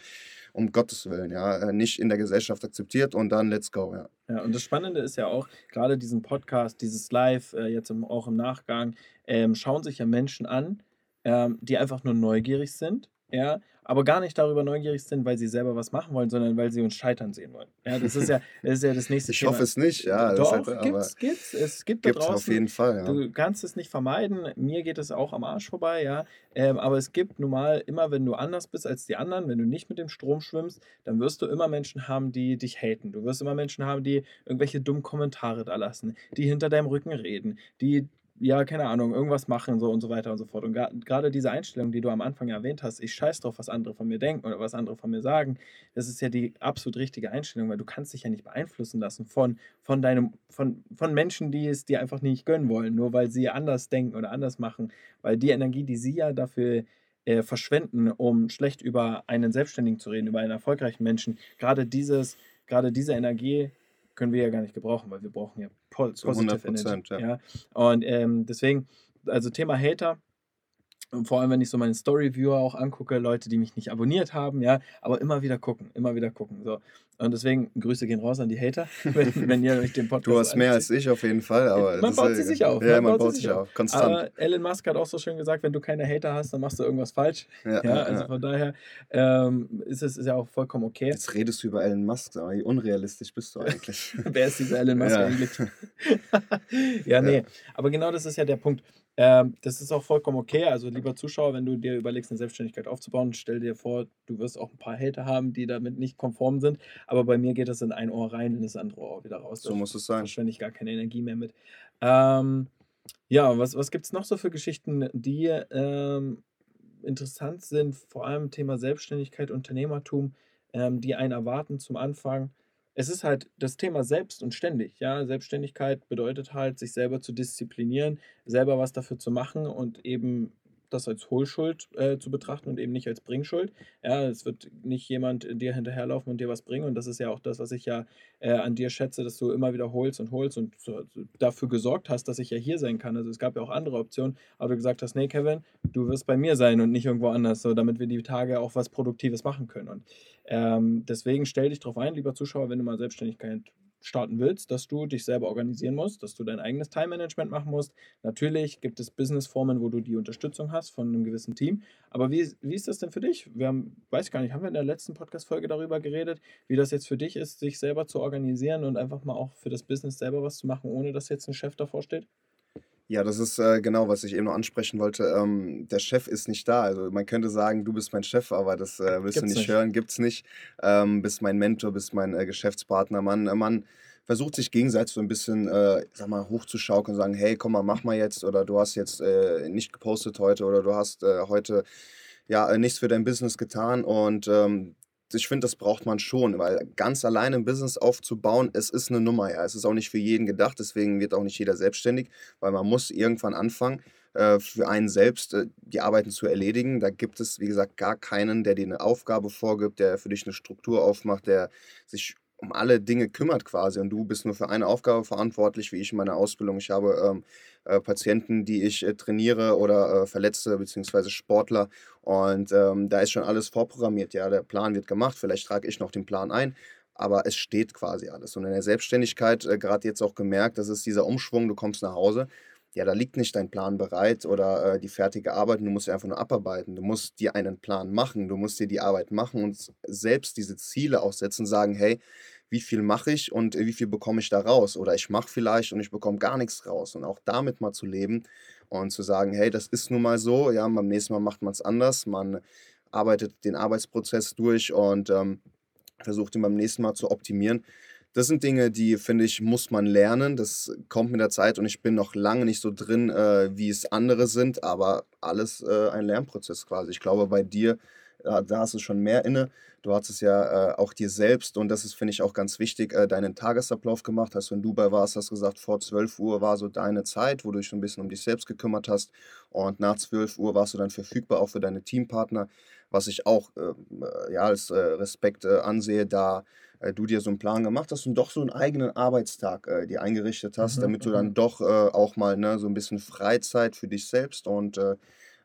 Speaker 2: Um Gottes Willen, ja, äh, nicht in der Gesellschaft akzeptiert und dann let's go, ja.
Speaker 1: Ja, und das Spannende ist ja auch, gerade diesen Podcast, dieses Live, äh, jetzt im, auch im Nachgang, ähm, schauen sich ja Menschen an, ähm, die einfach nur neugierig sind, ja, aber gar nicht darüber neugierig sind, weil sie selber was machen wollen, sondern weil sie uns scheitern sehen wollen. Ja, das ist ja das, ist ja das nächste
Speaker 2: Ich
Speaker 1: Thema.
Speaker 2: hoffe es nicht, ja. das
Speaker 1: Doch,
Speaker 2: ist halt,
Speaker 1: gibt's, gibt's. Es gibt da
Speaker 2: gibt's auf
Speaker 1: draußen
Speaker 2: jeden Fall, ja.
Speaker 1: Du kannst es nicht vermeiden. Mir geht es auch am Arsch vorbei, ja. Ähm, aber es gibt nun mal immer, wenn du anders bist als die anderen, wenn du nicht mit dem Strom schwimmst, dann wirst du immer Menschen haben, die dich haten. Du wirst immer Menschen haben, die irgendwelche dummen Kommentare da lassen, die hinter deinem Rücken reden, die ja, keine Ahnung, irgendwas machen so und so weiter und so fort. Und gerade diese Einstellung, die du am Anfang erwähnt hast, ich scheiß drauf, was andere von mir denken oder was andere von mir sagen, das ist ja die absolut richtige Einstellung, weil du kannst dich ja nicht beeinflussen lassen von, von deinem, von, von Menschen, die es dir einfach nicht gönnen wollen, nur weil sie anders denken oder anders machen. Weil die Energie, die sie ja dafür äh, verschwenden, um schlecht über einen Selbstständigen zu reden, über einen erfolgreichen Menschen, gerade dieses, gerade diese Energie können wir ja gar nicht gebrauchen, weil wir brauchen ja po
Speaker 2: Zu
Speaker 1: positive
Speaker 2: 100%,
Speaker 1: Energy.
Speaker 2: ja.
Speaker 1: Ja. Und ähm, deswegen, also Thema Hater, und vor allem, wenn ich so meine Story-Viewer auch angucke, Leute, die mich nicht abonniert haben, ja, aber immer wieder gucken, immer wieder gucken. So. Und deswegen, Grüße gehen raus an die Hater, [LAUGHS] wenn, wenn ihr euch den Podcast
Speaker 2: Du hast mehr als ich auf jeden Fall, aber
Speaker 1: Man baut sie sich auf,
Speaker 2: Ja,
Speaker 1: man
Speaker 2: man,
Speaker 1: baut
Speaker 2: baut
Speaker 1: sie
Speaker 2: sich
Speaker 1: sich
Speaker 2: auf, konstant.
Speaker 1: Aber Elon Musk hat auch so schön gesagt, wenn du keine Hater hast, dann machst du irgendwas falsch.
Speaker 2: ja,
Speaker 1: Ja,
Speaker 2: ja,
Speaker 1: also
Speaker 2: ja.
Speaker 1: von daher ähm, ist es ist ja auch vollkommen okay.
Speaker 2: Jetzt redest du über Elon Musk, aber wie unrealistisch bist du eigentlich? [LAUGHS]
Speaker 1: Wer ist dieser Elon Musk
Speaker 2: Ja.
Speaker 1: eigentlich? [LAUGHS] ja, nee. Aber genau das ist ja der Punkt. Ähm, das ist auch vollkommen okay. Also, lieber Zuschauer, wenn du dir überlegst, eine Selbstständigkeit aufzubauen, stell dir vor, du wirst auch ein paar Hater haben, die damit nicht konform sind. Aber bei mir geht das in ein Ohr rein, in das andere Ohr wieder raus.
Speaker 2: so
Speaker 1: Da
Speaker 2: muss es sein.
Speaker 1: verschwende ich gar keine Energie mehr mit. Ähm, ja, was, was gibt es noch so für Geschichten, die ähm, interessant sind, vor allem Thema Selbstständigkeit, Unternehmertum, ähm, die einen erwarten zum Anfang? Es ist halt das Thema selbst und ständig. Ja? Selbstständigkeit bedeutet halt, sich selber zu disziplinieren, selber was dafür zu machen und eben das als Hohlschuld äh, zu betrachten und eben nicht als Bringschuld. Ja, es wird nicht jemand dir hinterherlaufen und dir was bringen. Und das ist ja auch das, was ich ja äh, an dir schätze, dass du immer wieder holst und holst und so, so dafür gesorgt hast, dass ich ja hier sein kann. Also es gab ja auch andere Optionen, aber du gesagt hast, nee, Kevin, du wirst bei mir sein und nicht irgendwo anders, so damit wir die Tage auch was Produktives machen können. Und ähm, deswegen stell dich darauf ein, lieber Zuschauer, wenn du mal Selbstständigkeit starten willst, dass du dich selber organisieren musst, dass du dein eigenes Time-Management machen musst. Natürlich gibt es Businessformen, wo du die Unterstützung hast von einem gewissen Team. Aber wie, wie ist das denn für dich? Wir haben, weiß gar nicht, haben wir in der letzten Podcast-Folge darüber geredet, wie das jetzt für dich ist, sich selber zu organisieren und einfach mal auch für das Business selber was zu machen, ohne dass jetzt ein Chef davor steht?
Speaker 2: Ja, das ist äh, genau, was ich eben noch ansprechen wollte. Ähm, der Chef ist nicht da. Also man könnte sagen, du bist mein Chef, aber das äh, willst
Speaker 1: Gibt's
Speaker 2: du nicht,
Speaker 1: nicht.
Speaker 2: hören, gibt's nicht. Ähm, bist mein Mentor, bist mein äh, Geschäftspartner. Man, äh, man versucht sich gegenseitig so ein bisschen, äh, sag mal, hochzuschaukeln und sagen, hey, komm mal, mach mal jetzt oder du hast jetzt äh, nicht gepostet heute oder du hast heute ja nichts für dein Business getan und ähm, ich finde, das braucht man schon, weil ganz alleine ein Business aufzubauen, es ist eine Nummer, ja. Es ist auch nicht für jeden gedacht, deswegen wird auch nicht jeder selbstständig, weil man muss irgendwann anfangen, äh, für einen selbst äh, die Arbeiten zu erledigen. Da gibt es, wie gesagt, gar keinen, der dir eine Aufgabe vorgibt, der für dich eine Struktur aufmacht, der sich um alle Dinge kümmert quasi und du bist nur für eine Aufgabe verantwortlich, wie ich in meiner Ausbildung. Ich habe ähm, äh, Patienten, die ich äh, trainiere oder äh, Verletzte bzw. Sportler und ähm, da ist schon alles vorprogrammiert. Ja, der Plan wird gemacht, vielleicht trage ich noch den Plan ein, aber es steht quasi alles. Und in der Selbstständigkeit, äh, gerade jetzt auch gemerkt, das ist dieser Umschwung, du kommst nach Hause, ja, da liegt nicht dein Plan bereit oder äh, die fertige Arbeit, du musst einfach nur abarbeiten. Du musst dir einen Plan machen, du musst dir die Arbeit machen und selbst diese Ziele auch setzen, sagen, hey, wie viel mache ich und wie viel bekomme ich da raus? Oder ich mache vielleicht und ich bekomme gar nichts raus. Und auch damit mal zu leben und zu sagen, hey, das ist nun mal so, ja, beim nächsten Mal macht man es anders, man arbeitet den Arbeitsprozess durch und ähm, versucht ihn beim nächsten Mal zu optimieren. Das sind Dinge, die, finde ich, muss man lernen. Das kommt mit der Zeit und ich bin noch lange nicht so drin, äh, wie es andere sind, aber alles äh, ein Lernprozess quasi. Ich glaube, bei dir, äh, da hast du schon mehr inne. Du hast es ja äh, auch dir selbst und das ist, finde ich, auch ganz wichtig, äh, deinen Tagesablauf gemacht. Als du in Dubai warst, hast du gesagt, vor 12 Uhr war so deine Zeit, wo du dich so ein bisschen um dich selbst gekümmert hast und nach 12 Uhr warst du dann verfügbar auch für deine Teampartner, was ich auch ähm, äh, ja, als Respekt ansehe, da äh, du dir so einen Plan gemacht hast und doch so einen eigenen Arbeitstag äh, dir eingerichtet hast,
Speaker 1: Mhm,
Speaker 2: damit du dann
Speaker 1: mhm.
Speaker 2: doch äh, auch mal ne, so ein bisschen Freizeit für dich selbst und äh,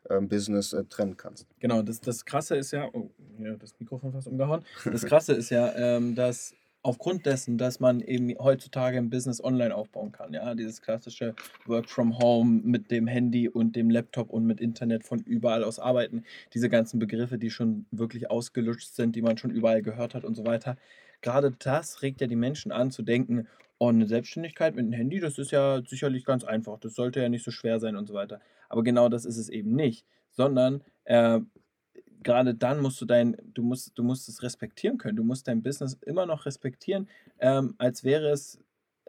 Speaker 2: ähm, Business äh, trennen kannst.
Speaker 1: Genau, das, das Krasse ist ja, oh, ja, das Mikrofon fast umgehauen. Das Krasse ist ja, ähm, dass aufgrund dessen, dass man eben heutzutage ein Business online aufbauen kann, ja, dieses klassische Work from Home mit dem Handy und dem Laptop und mit Internet von überall aus arbeiten, diese ganzen Begriffe, die schon wirklich ausgelutscht sind, die man schon überall gehört hat und so weiter. Gerade das regt ja die Menschen an zu denken, oh, eine Selbstständigkeit mit einem Handy, das ist ja sicherlich ganz einfach, das sollte ja nicht so schwer sein und so weiter. Aber genau das ist es eben nicht, sondern äh, gerade dann musst du dein, du musst, du musst es respektieren können. Du musst dein Business immer noch respektieren, ähm, als wäre es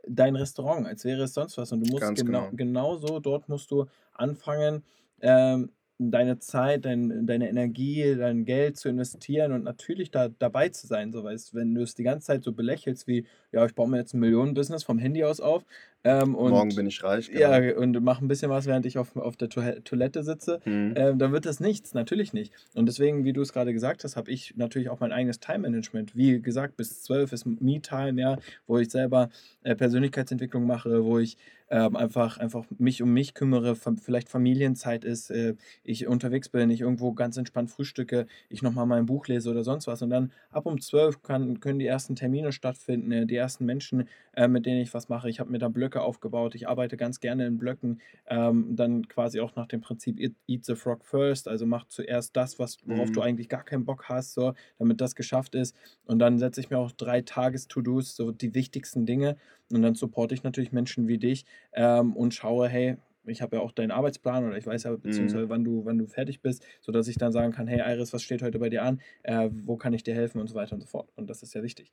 Speaker 1: dein Restaurant, als wäre es sonst was. Und du musst
Speaker 2: Ganz
Speaker 1: genau,
Speaker 2: genau.
Speaker 1: genauso, dort musst du anfangen, ähm, deine Zeit, dein, deine Energie, dein Geld zu investieren und natürlich da dabei zu sein. So, weißt, wenn du es die ganze Zeit so belächelst wie, ja, ich baue mir jetzt ein Millionenbusiness vom Handy aus auf ähm,
Speaker 2: Morgen
Speaker 1: und
Speaker 2: bin ich reich, genau.
Speaker 1: ja, und mache ein bisschen was, während ich auf, auf der Toilette sitze,
Speaker 2: Mhm.
Speaker 1: ähm, dann wird das nichts, natürlich nicht. Und deswegen, wie du es gerade gesagt hast, habe ich natürlich auch mein eigenes Time-Management. Wie gesagt, bis 12 ist Me-Time, ja, wo ich selber äh, Persönlichkeitsentwicklung mache, wo ich ähm, einfach, einfach mich um mich kümmere, vielleicht Familienzeit ist, äh, ich unterwegs bin, ich irgendwo ganz entspannt frühstücke, ich nochmal mein Buch lese oder sonst was. Und dann ab um 12 kann, können die ersten Termine stattfinden, äh, die ersten Menschen, äh, mit denen ich was mache. Ich habe mir da Blöcke aufgebaut, ich arbeite ganz gerne in Blöcken, ähm, dann quasi auch nach dem Prinzip Eat, eat the Frog first, also mach zuerst das, was, worauf du
Speaker 2: Mhm.
Speaker 1: eigentlich gar keinen Bock hast, so, damit das geschafft ist. Und dann setze ich mir auch drei Tages-To-Dos, so die wichtigsten Dinge. Und dann supporte ich natürlich Menschen wie dich ähm, und schaue, hey, ich habe ja auch deinen Arbeitsplan oder ich weiß ja
Speaker 2: Mhm.
Speaker 1: beziehungsweise wann du, wann du fertig bist, sodass ich dann sagen kann, hey Iris, was steht heute bei dir an? Äh, wo kann ich dir helfen und so weiter und so fort. Und das ist ja wichtig.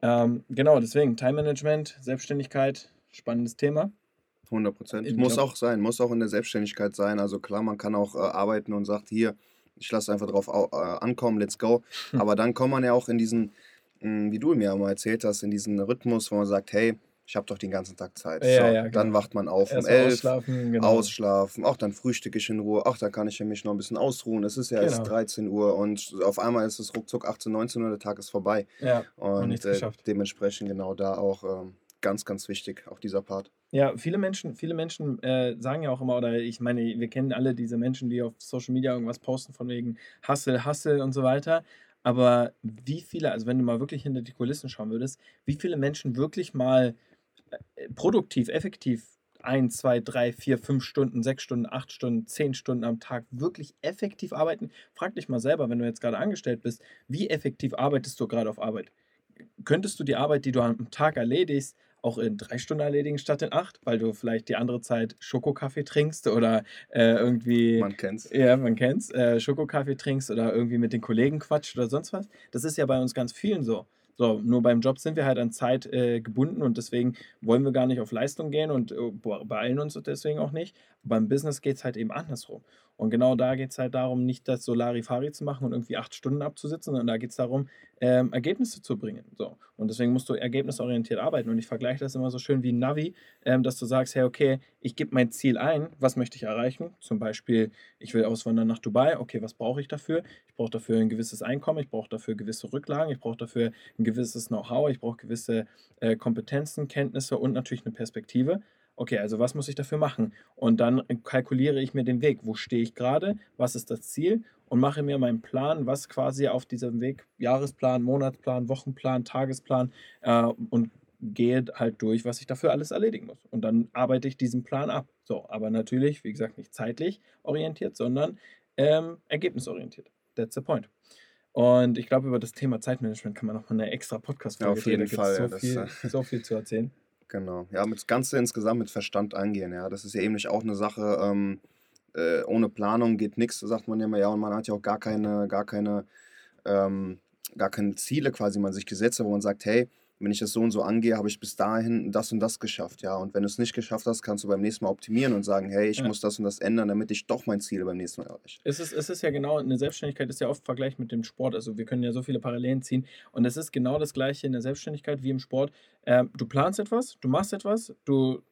Speaker 1: Ähm, genau, deswegen Time Management, Selbstständigkeit, spannendes Thema.
Speaker 2: 100%.
Speaker 1: Ich
Speaker 2: Muss auch sein, muss auch in der Selbstständigkeit sein. Also klar, man kann auch äh, arbeiten und sagt, hier, ich lasse einfach drauf au- äh, ankommen, let's go. Aber dann kommt man ja auch in diesen, wie du mir mal erzählt hast, in diesen Rhythmus, wo man sagt, hey, ich habe doch den ganzen Tag Zeit.
Speaker 1: ja,
Speaker 2: So,
Speaker 1: ja,
Speaker 2: dann
Speaker 1: genau.
Speaker 2: wacht man auf um
Speaker 1: Erstmal
Speaker 2: 11,
Speaker 1: ausschlafen, genau.
Speaker 2: ausschlafen, ach, dann frühstücke ich in Ruhe, ach, dann kann ich mich noch ein bisschen ausruhen. Es ist ja erst
Speaker 1: Genau.
Speaker 2: 13 Uhr und auf einmal ist es ruckzuck 18, 19 Uhr, der Tag ist vorbei.
Speaker 1: Ja, und
Speaker 2: äh, dementsprechend genau da auch ähm, ganz, ganz wichtig, auch dieser Part.
Speaker 1: Ja, viele Menschen, viele Menschen äh, sagen ja auch immer, oder ich meine, wir kennen alle diese Menschen, die auf Social Media irgendwas posten von wegen Hustle, Hustle und so weiter. Aber wie viele, also wenn du mal wirklich hinter die Kulissen schauen würdest, wie viele Menschen wirklich mal äh, produktiv, effektiv ein, zwei, drei, vier, fünf Stunden, sechs Stunden, acht Stunden, zehn Stunden am Tag wirklich effektiv arbeiten? Frag dich mal selber, wenn du jetzt gerade angestellt bist, wie effektiv arbeitest du gerade auf Arbeit? Könntest du die Arbeit, die du am Tag erledigst, auch in drei Stunden erledigen statt in acht, weil du vielleicht die andere Zeit Schokokaffee trinkst oder äh, irgendwie,
Speaker 2: Man kennt's.
Speaker 1: ja, man kennt's, äh, Schokokaffee trinkst oder irgendwie mit den Kollegen quatscht oder sonst was. Das ist ja bei uns ganz vielen so. So, nur beim Job sind wir halt an Zeit äh, gebunden und deswegen wollen wir gar nicht auf Leistung gehen und äh, be- beeilen uns deswegen auch nicht. Beim Business geht es halt eben andersrum. Und genau da geht es halt darum, nicht das Solari-Fari zu machen und irgendwie acht Stunden abzusitzen, sondern da geht es darum, ähm, Ergebnisse zu bringen. So. Und deswegen musst du ergebnisorientiert arbeiten. Und ich vergleiche das immer so schön wie ein Navi, ähm, dass du sagst, hey, okay, ich gebe mein Ziel ein, was möchte ich erreichen? Zum Beispiel, ich will auswandern nach Dubai, okay, was brauche ich dafür? Ich brauche dafür ein gewisses Einkommen, ich brauche dafür gewisse Rücklagen, ich brauche dafür ein gewisses Know-how, ich brauche gewisse äh, Kompetenzen, Kenntnisse und natürlich eine Perspektive. Okay, also was muss ich dafür machen? Und dann kalkuliere ich mir den Weg. Wo stehe ich gerade? Was ist das Ziel? Und mache mir meinen Plan, was quasi auf diesem Weg, Jahresplan, Monatsplan, Wochenplan, Tagesplan äh, und gehe halt durch, was ich dafür alles erledigen muss. Und dann arbeite ich diesen Plan ab. So, aber natürlich, wie gesagt, nicht zeitlich orientiert, sondern ähm, ergebnisorientiert. That's the point. Und ich glaube, über das Thema Zeitmanagement kann man noch mal eine extra Podcast-Folge
Speaker 2: Ja, auf jeden Fall.
Speaker 1: so,
Speaker 2: Ja,
Speaker 1: viel,
Speaker 2: äh,
Speaker 1: so viel zu erzählen.
Speaker 2: Genau. Ja, mit das Ganze insgesamt mit Verstand angehen. Ja, das ist ja eben nicht auch eine Sache. Ähm, äh, ohne Planung geht nichts, sagt man ja immer. Ja, und man hat ja auch gar keine, gar keine, ähm, gar keine Ziele quasi man sich gesetzt, wo man sagt, hey, wenn ich das so und so angehe, habe ich bis dahin das und das geschafft, ja. Und wenn du es nicht geschafft hast, kannst du beim nächsten Mal optimieren und sagen, hey, ich
Speaker 1: Ja.
Speaker 2: muss das und das ändern, damit ich doch mein Ziel beim nächsten Mal erreiche.
Speaker 1: Es ist, es ist ja genau, eine Selbstständigkeit ist ja oft Vergleich mit dem Sport. Also wir können ja so viele Parallelen ziehen. Und es ist genau das Gleiche in der Selbstständigkeit wie im Sport. Ähm, du planst etwas, du machst etwas, du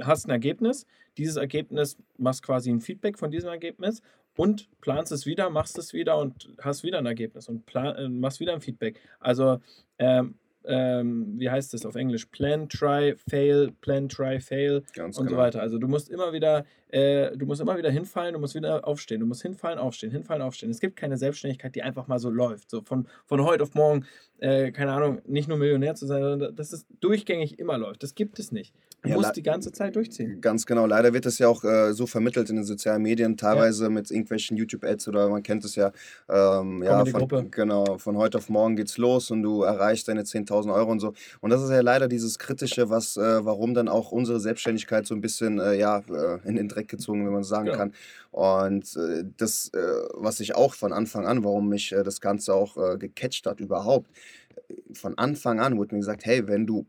Speaker 1: hast ein Ergebnis. Dieses Ergebnis machst quasi ein Feedback von diesem Ergebnis und planst es wieder, machst es wieder und hast wieder ein Ergebnis und plan, äh, machst wieder ein Feedback. Also ähm, ähm, wie heißt das auf Englisch? Plan, try, fail, plan, try, fail
Speaker 2: Ganz
Speaker 1: und so
Speaker 2: genau.
Speaker 1: weiter. Also du musst immer wieder, äh, du musst immer wieder hinfallen, du musst wieder aufstehen, du musst hinfallen, aufstehen, hinfallen, aufstehen. Es gibt keine Selbstständigkeit, die einfach mal so läuft, so von, von heute auf morgen, äh, keine Ahnung, nicht nur Millionär zu sein, sondern dass es durchgängig immer läuft. Das gibt es nicht. Du
Speaker 2: Ja,
Speaker 1: musst die ganze Zeit durchziehen.
Speaker 2: Ganz genau. Leider wird es ja auch äh, so vermittelt in den sozialen Medien, teilweise mit irgendwelchen YouTube-Ads oder man kennt es ja, ähm, ja von,
Speaker 1: Comedy-Gruppe.
Speaker 2: genau, von heute auf morgen geht's los und du erreichst deine 10.000 Euro und so. Und das ist ja leider dieses Kritische, was, äh, warum dann auch unsere Selbstständigkeit so ein bisschen, äh, ja, äh, in den Dreck gezogen, wenn man so sagen
Speaker 1: Genau.
Speaker 2: kann. Und äh, das, äh, was ich auch von Anfang an, warum mich das Ganze auch gecatcht hat überhaupt, von Anfang an wurde mir gesagt, hey, wenn du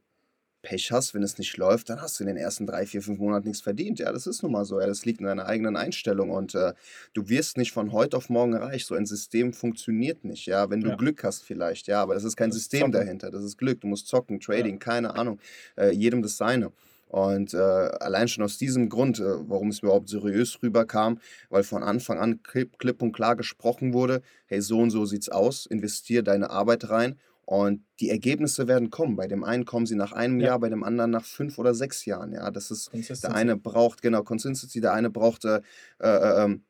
Speaker 2: Pech hast, wenn es nicht läuft, dann hast du in den ersten drei, vier, fünf Monaten nichts verdient. Ja, das ist nun mal so. Ja, das liegt in deiner eigenen Einstellung und äh, du wirst nicht von heute auf morgen reich. So ein System funktioniert nicht. Ja, wenn du
Speaker 1: Ja.
Speaker 2: Glück hast vielleicht. Ja, aber das ist kein
Speaker 1: Das ist
Speaker 2: System
Speaker 1: Zocken.
Speaker 2: dahinter. Das ist Glück. Du musst zocken, Trading, keine Ahnung. Äh, jedem das seine. Und äh, allein schon aus diesem Grund, äh, warum es überhaupt seriös rüberkam, weil von Anfang an klipp, klipp und klar gesprochen wurde, hey, so und so sieht's aus, investier deine Arbeit rein und die Ergebnisse werden kommen. Bei dem einen kommen sie nach einem
Speaker 1: Ja.
Speaker 2: Jahr, bei dem anderen nach fünf oder sechs Jahren. Ja, das ist, der eine braucht, genau, Consistency, der eine braucht äh, äh, ähm,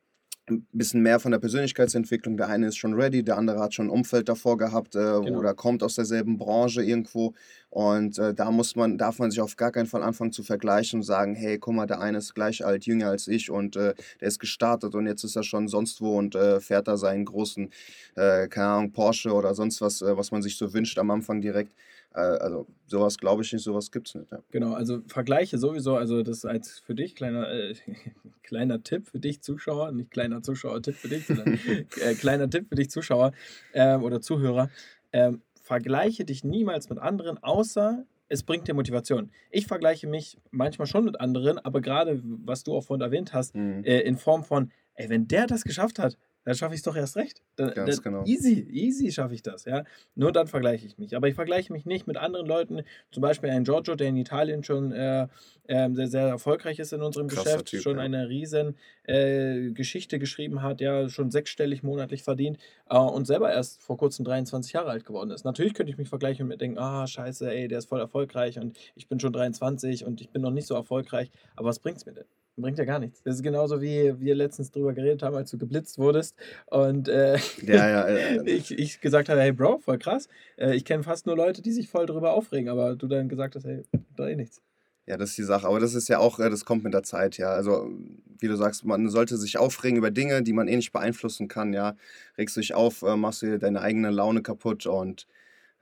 Speaker 2: ein bisschen mehr von der Persönlichkeitsentwicklung. Der eine ist schon ready, der andere hat schon ein Umfeld davor gehabt äh,
Speaker 1: Genau.
Speaker 2: oder kommt aus derselben Branche irgendwo. Und äh, da muss man, darf man sich auf gar keinen Fall anfangen zu vergleichen und sagen, hey, guck mal, der eine ist gleich alt, jünger als ich und äh, der ist gestartet und jetzt ist er schon sonst wo und äh, fährt da seinen großen, äh, keine Ahnung, Porsche oder sonst was, äh, was man sich so wünscht am Anfang direkt. Äh, also sowas glaube ich nicht, sowas gibt es nicht. Ja.
Speaker 1: Genau, also Vergleiche sowieso, also das als für dich, kleiner, äh, [LAUGHS] kleiner Tipp für dich Zuschauer, nicht kleiner Zuschauer-Tipp für dich, sondern [LAUGHS] äh, kleiner Tipp für dich Zuschauer ähm, oder Zuhörer. Ähm, vergleiche dich niemals mit anderen, außer es bringt dir Motivation. Ich vergleiche mich manchmal schon mit anderen, aber gerade, was du auch vorhin erwähnt hast,
Speaker 2: Mhm.
Speaker 1: äh, in Form von, ey, wenn der das geschafft hat, dann schaffe ich es doch erst recht. Dann,
Speaker 2: Ganz
Speaker 1: dann,
Speaker 2: genau.
Speaker 1: Easy, easy schaffe ich das, ja. Nur dann vergleiche ich mich. Aber ich vergleiche mich nicht mit anderen Leuten, zum Beispiel ein Giorgio, der in Italien schon äh, ähm, sehr, sehr erfolgreich ist in unserem
Speaker 2: Krasser
Speaker 1: Geschäft,
Speaker 2: Typ,
Speaker 1: schon
Speaker 2: ja.
Speaker 1: eine riesen äh, Geschichte geschrieben hat, ja, schon sechsstellig monatlich verdient äh, und selber erst vor kurzem 23 Jahre alt geworden ist. Natürlich könnte ich mich vergleichen und mir denken, ah, scheiße, ey, der ist voll erfolgreich und ich bin schon 23 und ich bin noch nicht so erfolgreich. Aber was bringt's mir denn? Bringt ja gar nichts. Das ist genauso wie wir letztens drüber geredet haben, als du geblitzt wurdest und äh,
Speaker 2: Ja, ja, äh, [LAUGHS]
Speaker 1: ich, ich gesagt habe, hey Bro, voll krass. Äh, ich kenne fast nur Leute, die sich voll drüber aufregen, aber du dann gesagt hast, hey, da eh nichts.
Speaker 2: Ja, das ist die Sache. Aber das ist ja auch, äh, das kommt mit der Zeit, ja. Also, wie du sagst, man sollte sich aufregen über Dinge, die man eh nicht beeinflussen kann, ja. Regst du dich auf, äh, machst dir deine eigene Laune kaputt und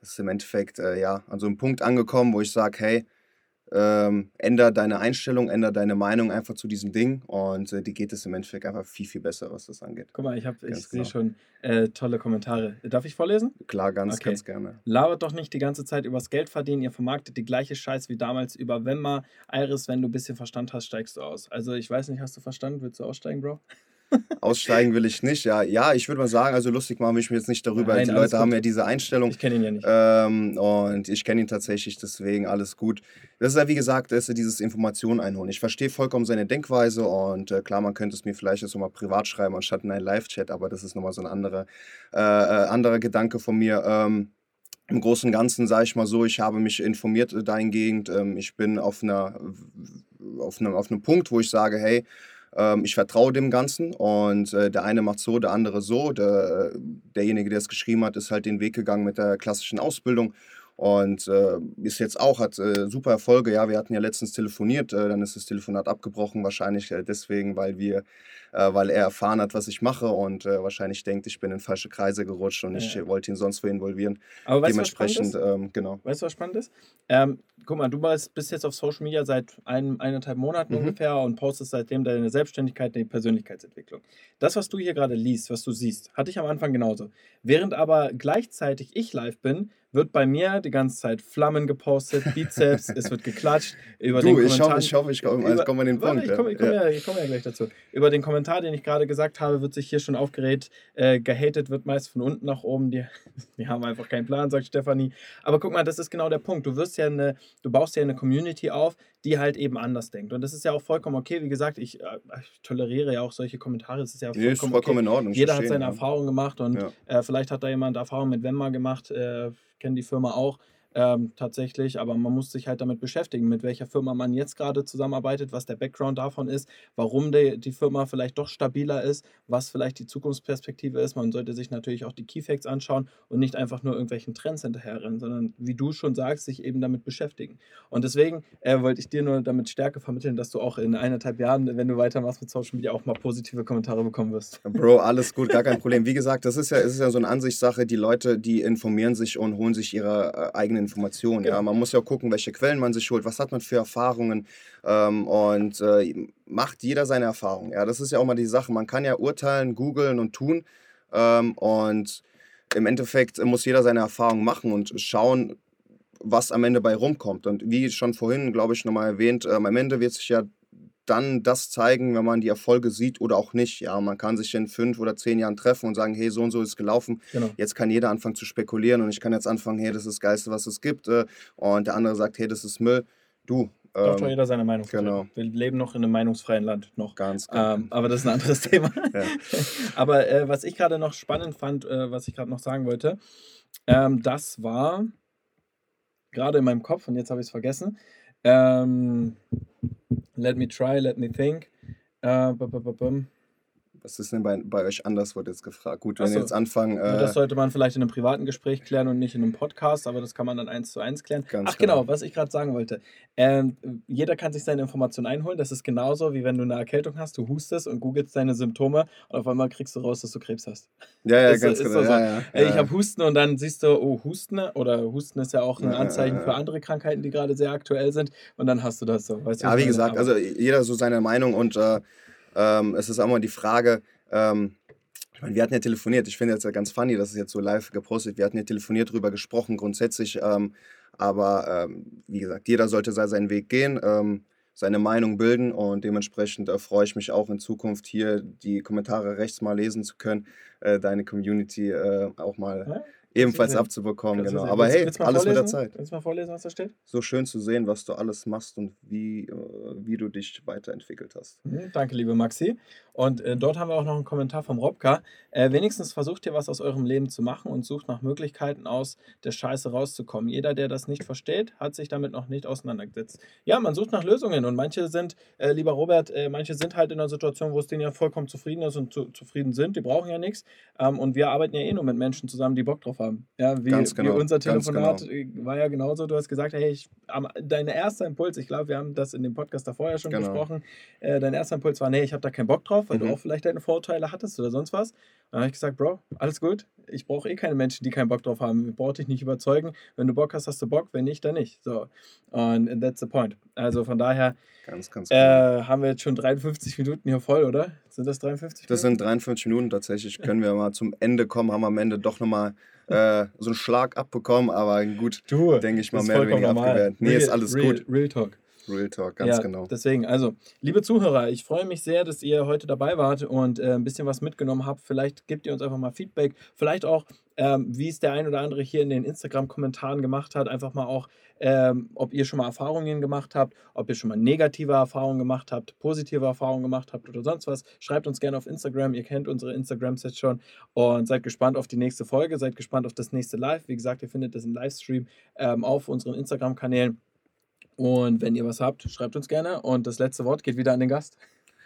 Speaker 2: das ist im Endeffekt, ja, an so einem Punkt angekommen, wo ich sage, hey, ähm, änder deine Einstellung, änder deine Meinung einfach zu diesem Ding und äh, dir geht es im Endeffekt einfach viel, viel besser, was das angeht.
Speaker 1: Guck mal, ich, hab- ich
Speaker 2: Ganz
Speaker 1: sehe
Speaker 2: genau.
Speaker 1: schon äh, tolle Kommentare. Darf ich vorlesen?
Speaker 2: Klar, ganz,
Speaker 1: Okay.
Speaker 2: ganz gerne.
Speaker 1: Labert doch nicht die ganze Zeit übers Geld verdienen. Ihr vermarktet die gleiche Scheiß wie damals über Wemma. Iris, wenn du ein bisschen Verstand hast, steigst du aus. Also ich weiß nicht, hast du Verstand? Willst du aussteigen, Bro?
Speaker 2: Aussteigen will ich nicht, ja. Ja, ich würde mal sagen, also lustig machen will ich mir jetzt nicht darüber.
Speaker 1: Nein,
Speaker 2: die Leute haben
Speaker 1: gut.
Speaker 2: ja diese Einstellung.
Speaker 1: Ich kenne ihn ja nicht.
Speaker 2: Ähm, und ich kenne ihn tatsächlich, deswegen alles gut. Das ist ja, wie gesagt, ist ja dieses Informationen einholen. Ich verstehe vollkommen seine Denkweise und äh, klar, man könnte es mir vielleicht jetzt nochmal privat schreiben, anstatt in einen Live-Chat, aber das ist nochmal so ein anderer, äh, äh, anderer Gedanke von mir. Ähm, im Großen und Ganzen sage ich mal so, ich habe mich informiert dahingehend. Ähm, ich bin auf, einer, auf, einem, auf einem Punkt, wo ich sage, hey, ähm, ich vertraue dem Ganzen und äh, der eine macht so, der andere so. Der, derjenige, der es geschrieben hat, ist halt den Weg gegangen mit der klassischen Ausbildung und äh, ist jetzt auch, hat äh, super Erfolge. Ja, wir hatten ja letztens telefoniert, äh, dann ist das Telefonat abgebrochen, wahrscheinlich äh, deswegen, weil wir, äh, weil er erfahren hat, was ich mache und äh, wahrscheinlich denkt, ich bin in falsche Kreise gerutscht und ich wollte ihn sonst wo involvieren.
Speaker 1: Aber weißt
Speaker 2: Dementsprechend,
Speaker 1: ähm,
Speaker 2: genau.
Speaker 1: Weißt du, was spannend ist? Ähm, guck mal, du bist jetzt auf Social Media seit ein, eineinhalb Monaten mhm. ungefähr und postest seitdem deine Selbstständigkeit, deine Persönlichkeitsentwicklung. Das, was du hier gerade liest, was du siehst, hatte ich am Anfang genauso. Während aber gleichzeitig ich live bin, wird bei mir die ganze Zeit Flammen gepostet, Bizeps, es wird geklatscht. Über
Speaker 2: du, den ich hoffe, ich hoffe, ich komme also komm an den Punkt.
Speaker 1: Ich komme komm ja. ja, komm ja gleich dazu. Über den Kommentar, den ich gerade gesagt habe, wird sich hier schon aufgeregt. Äh, gehatet wird meist von unten nach oben. Die, [LAUGHS] die haben einfach keinen Plan, sagt Stefanie. Aber guck mal, das ist genau der Punkt. Du wirst ja eine, du baust ja eine Community auf, die halt eben anders denkt. Und das ist ja auch vollkommen okay. Wie gesagt, ich, äh, ich toleriere ja auch solche Kommentare. Das ist ja vollkommen,
Speaker 2: ist vollkommen
Speaker 1: okay.
Speaker 2: in Ordnung.
Speaker 1: Jeder hat seine ja. Erfahrungen gemacht und ja. äh, vielleicht hat da jemand Erfahrung mit Wemma gemacht. Äh, kenne die Firma auch ähm, tatsächlich, aber man muss sich halt damit beschäftigen, mit welcher Firma man jetzt gerade zusammenarbeitet, was der Background davon ist, warum die, die Firma vielleicht doch stabiler ist, was vielleicht die Zukunftsperspektive ist. Man sollte sich natürlich auch die Keyfacts anschauen und nicht einfach nur irgendwelchen Trends hinterherrennen, sondern wie du schon sagst, sich eben damit beschäftigen. Und deswegen äh, wollte ich dir nur damit Stärke vermitteln, dass du auch in eineinhalb Jahren, wenn du weitermachst mit Social Media, auch mal positive Kommentare bekommen wirst.
Speaker 2: Bro, alles gut, gar kein Problem. Wie gesagt, das ist ja, ist ja so eine Ansichtssache. Die Leute, die informieren sich und holen sich ihre äh, eigenen Informationen. Ja. ja. man muss ja gucken, welche Quellen man sich holt, was hat man für Erfahrungen ähm, und äh, macht jeder seine Erfahrungen. Ja, das ist ja auch mal die Sache. Man kann ja urteilen, googeln und tun ähm, und im Endeffekt muss jeder seine Erfahrungen machen und schauen, was am Ende bei rumkommt. Und wie schon vorhin, glaube ich, nochmal erwähnt, ähm, am Ende wird sich ja dann das zeigen, wenn man die Erfolge sieht oder auch nicht. Ja, man kann sich in fünf oder zehn Jahren treffen und sagen, hey, so und so ist gelaufen. Genau. Jetzt kann jeder anfangen zu spekulieren und ich kann jetzt anfangen, hey, das ist das Geilste, was es gibt. Äh, und der andere sagt, hey, das ist Müll. Du.
Speaker 1: Darf doch ähm, jeder seine Meinung
Speaker 2: genau.
Speaker 1: Wir leben noch in einem meinungsfreien Land. Noch.
Speaker 2: Ganz genau.
Speaker 1: Ähm, aber das ist ein anderes [LAUGHS] Thema. [LAUGHS] aber äh, was ich gerade noch spannend fand, äh, was ich gerade noch sagen wollte, ähm, das war gerade in meinem Kopf und jetzt habe ich es vergessen. Ähm, let me try, let me think. Äh,
Speaker 2: was ist denn bei, bei euch anders, wurde jetzt gefragt. Gut, wenn so. jetzt anfangen.
Speaker 1: Äh, das sollte man vielleicht in einem privaten Gespräch klären und nicht in einem Podcast, aber das kann man dann eins zu eins klären. Ach genau, genau was ich gerade sagen wollte. Ähm, jeder kann sich seine Informationen einholen. Das ist genauso, wie wenn du eine Erkältung hast, du hustest und googelst deine Symptome und auf einmal kriegst du raus, dass du Krebs hast.
Speaker 2: Ja, ja, ist, ganz ist genau.
Speaker 1: So.
Speaker 2: Ja, ja,
Speaker 1: ich habe Husten und dann siehst du, oh, Husten oder Husten ist ja auch ein Anzeichen für andere Krankheiten, die gerade sehr aktuell sind und dann hast du das so.
Speaker 2: Weißt ja, wie gesagt, also jeder so seine Meinung und äh, ähm, es ist auch mal die Frage, ähm, ich meine, wir hatten ja telefoniert. Ich finde jetzt ganz funny, dass es jetzt so live gepostet Wir hatten ja telefoniert, drüber gesprochen, grundsätzlich. Ähm, aber ähm, wie gesagt, jeder sollte seinen Weg gehen, ähm, seine Meinung bilden und dementsprechend äh, freue ich mich auch in Zukunft hier die Kommentare rechts mal lesen zu können, äh, deine Community äh, auch mal. Ja? Ebenfalls abzubekommen, genau. Aber hey, alles vorlesen? mit der Zeit.
Speaker 1: Kannst du mal vorlesen, was da steht?
Speaker 2: So schön zu sehen, was du alles machst und wie, äh, wie du dich weiterentwickelt hast.
Speaker 1: Mhm, danke, liebe Maxi. Und äh, dort haben wir auch noch einen Kommentar vom Robka. Äh, wenigstens versucht ihr was aus eurem Leben zu machen und sucht nach Möglichkeiten aus der Scheiße rauszukommen. Jeder, der das nicht versteht, hat sich damit noch nicht auseinandergesetzt. Ja, man sucht nach Lösungen und manche sind, äh, lieber Robert, äh, manche sind halt in einer Situation, wo es denen ja vollkommen zufrieden ist und zu, zufrieden sind. Die brauchen ja nichts. Ähm, und wir arbeiten ja eh nur mit Menschen zusammen, die Bock drauf haben. Ja, wie, ganz genau, wie unser Telefonat genau. War ja genauso. Du hast gesagt, hey, ich, dein erster Impuls, ich glaube, wir haben das in dem Podcast davor ja schon genau. besprochen, äh, dein erster Impuls war, nee, ich habe da keinen Bock drauf drauf, weil mhm. du auch vielleicht deine Vorteile hattest oder sonst was. Dann habe ich gesagt, Bro, alles gut. Ich brauche eh keine Menschen, die keinen Bock drauf haben. Ich brauche dich nicht überzeugen. Wenn du Bock hast, hast du Bock. Wenn nicht, dann nicht. So. Und that's the point. Also von daher
Speaker 2: ganz, ganz
Speaker 1: äh, haben wir jetzt schon 53 Minuten hier voll, oder? Sind das 53
Speaker 2: Minuten? Das sind 53 Minuten tatsächlich. [LAUGHS] Können wir mal zum Ende kommen. Haben am Ende doch nochmal äh, so einen Schlag abbekommen. Aber gut, denke ich mal, mehr oder weniger abgewehrt. Nee, real, ist alles
Speaker 1: real,
Speaker 2: gut.
Speaker 1: Real Talk.
Speaker 2: Real Talk, ganz
Speaker 1: Ja,
Speaker 2: genau.
Speaker 1: deswegen, also, liebe Zuhörer, ich freue mich sehr, dass ihr heute dabei wart und, äh, 'n bisschen was mitgenommen habt. Vielleicht gebt ihr uns einfach mal Feedback, vielleicht auch, ähm, wie es der ein oder andere hier in den Instagram-Kommentaren gemacht hat. Einfach mal auch, ähm, ob ihr schon mal Erfahrungen gemacht habt, ob ihr schon mal negative Erfahrungen gemacht habt, positive Erfahrungen gemacht habt oder sonst was. Schreibt uns gerne auf Instagram. Ihr kennt unsere Instagrams jetzt schon und seid gespannt auf die nächste Folge, seid gespannt auf das nächste Live. Wie gesagt, ihr findet das im Livestream, ähm, auf unseren Instagram-Kanälen. Und wenn ihr was habt, schreibt uns gerne. Und das letzte Wort geht wieder an den Gast.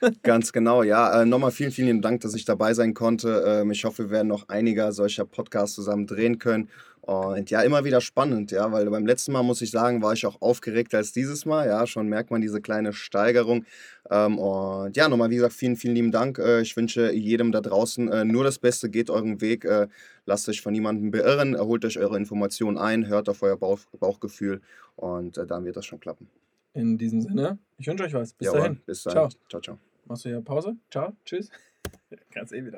Speaker 1: [LAUGHS]
Speaker 2: Ganz genau, ja. Äh, nochmal vielen, vielen Dank, dass ich dabei sein konnte. Ähm, ich hoffe, wir werden noch einiger solcher Podcasts zusammen drehen können. Und ja, immer wieder spannend, ja, weil beim letzten Mal, muss ich sagen, war ich auch aufgeregter als dieses Mal. Ja, schon merkt man diese kleine Steigerung. Ähm, und ja, nochmal, wie gesagt, vielen, vielen lieben Dank. Äh, ich wünsche jedem da draußen äh, nur das Beste, geht euren Weg, äh, lasst euch von niemandem beirren, holt euch eure Informationen ein, hört auf euer Bauch, Bauchgefühl und äh, dann wird das schon klappen.
Speaker 1: In diesem Sinne, ich wünsche euch was. Bis
Speaker 2: Jawohl,
Speaker 1: dahin.
Speaker 2: bis dahin.
Speaker 1: Ciao.
Speaker 2: Ciao, ciao.
Speaker 1: Machst du hier Pause? Ciao. Tschüss. [LAUGHS] Kannst eh wieder.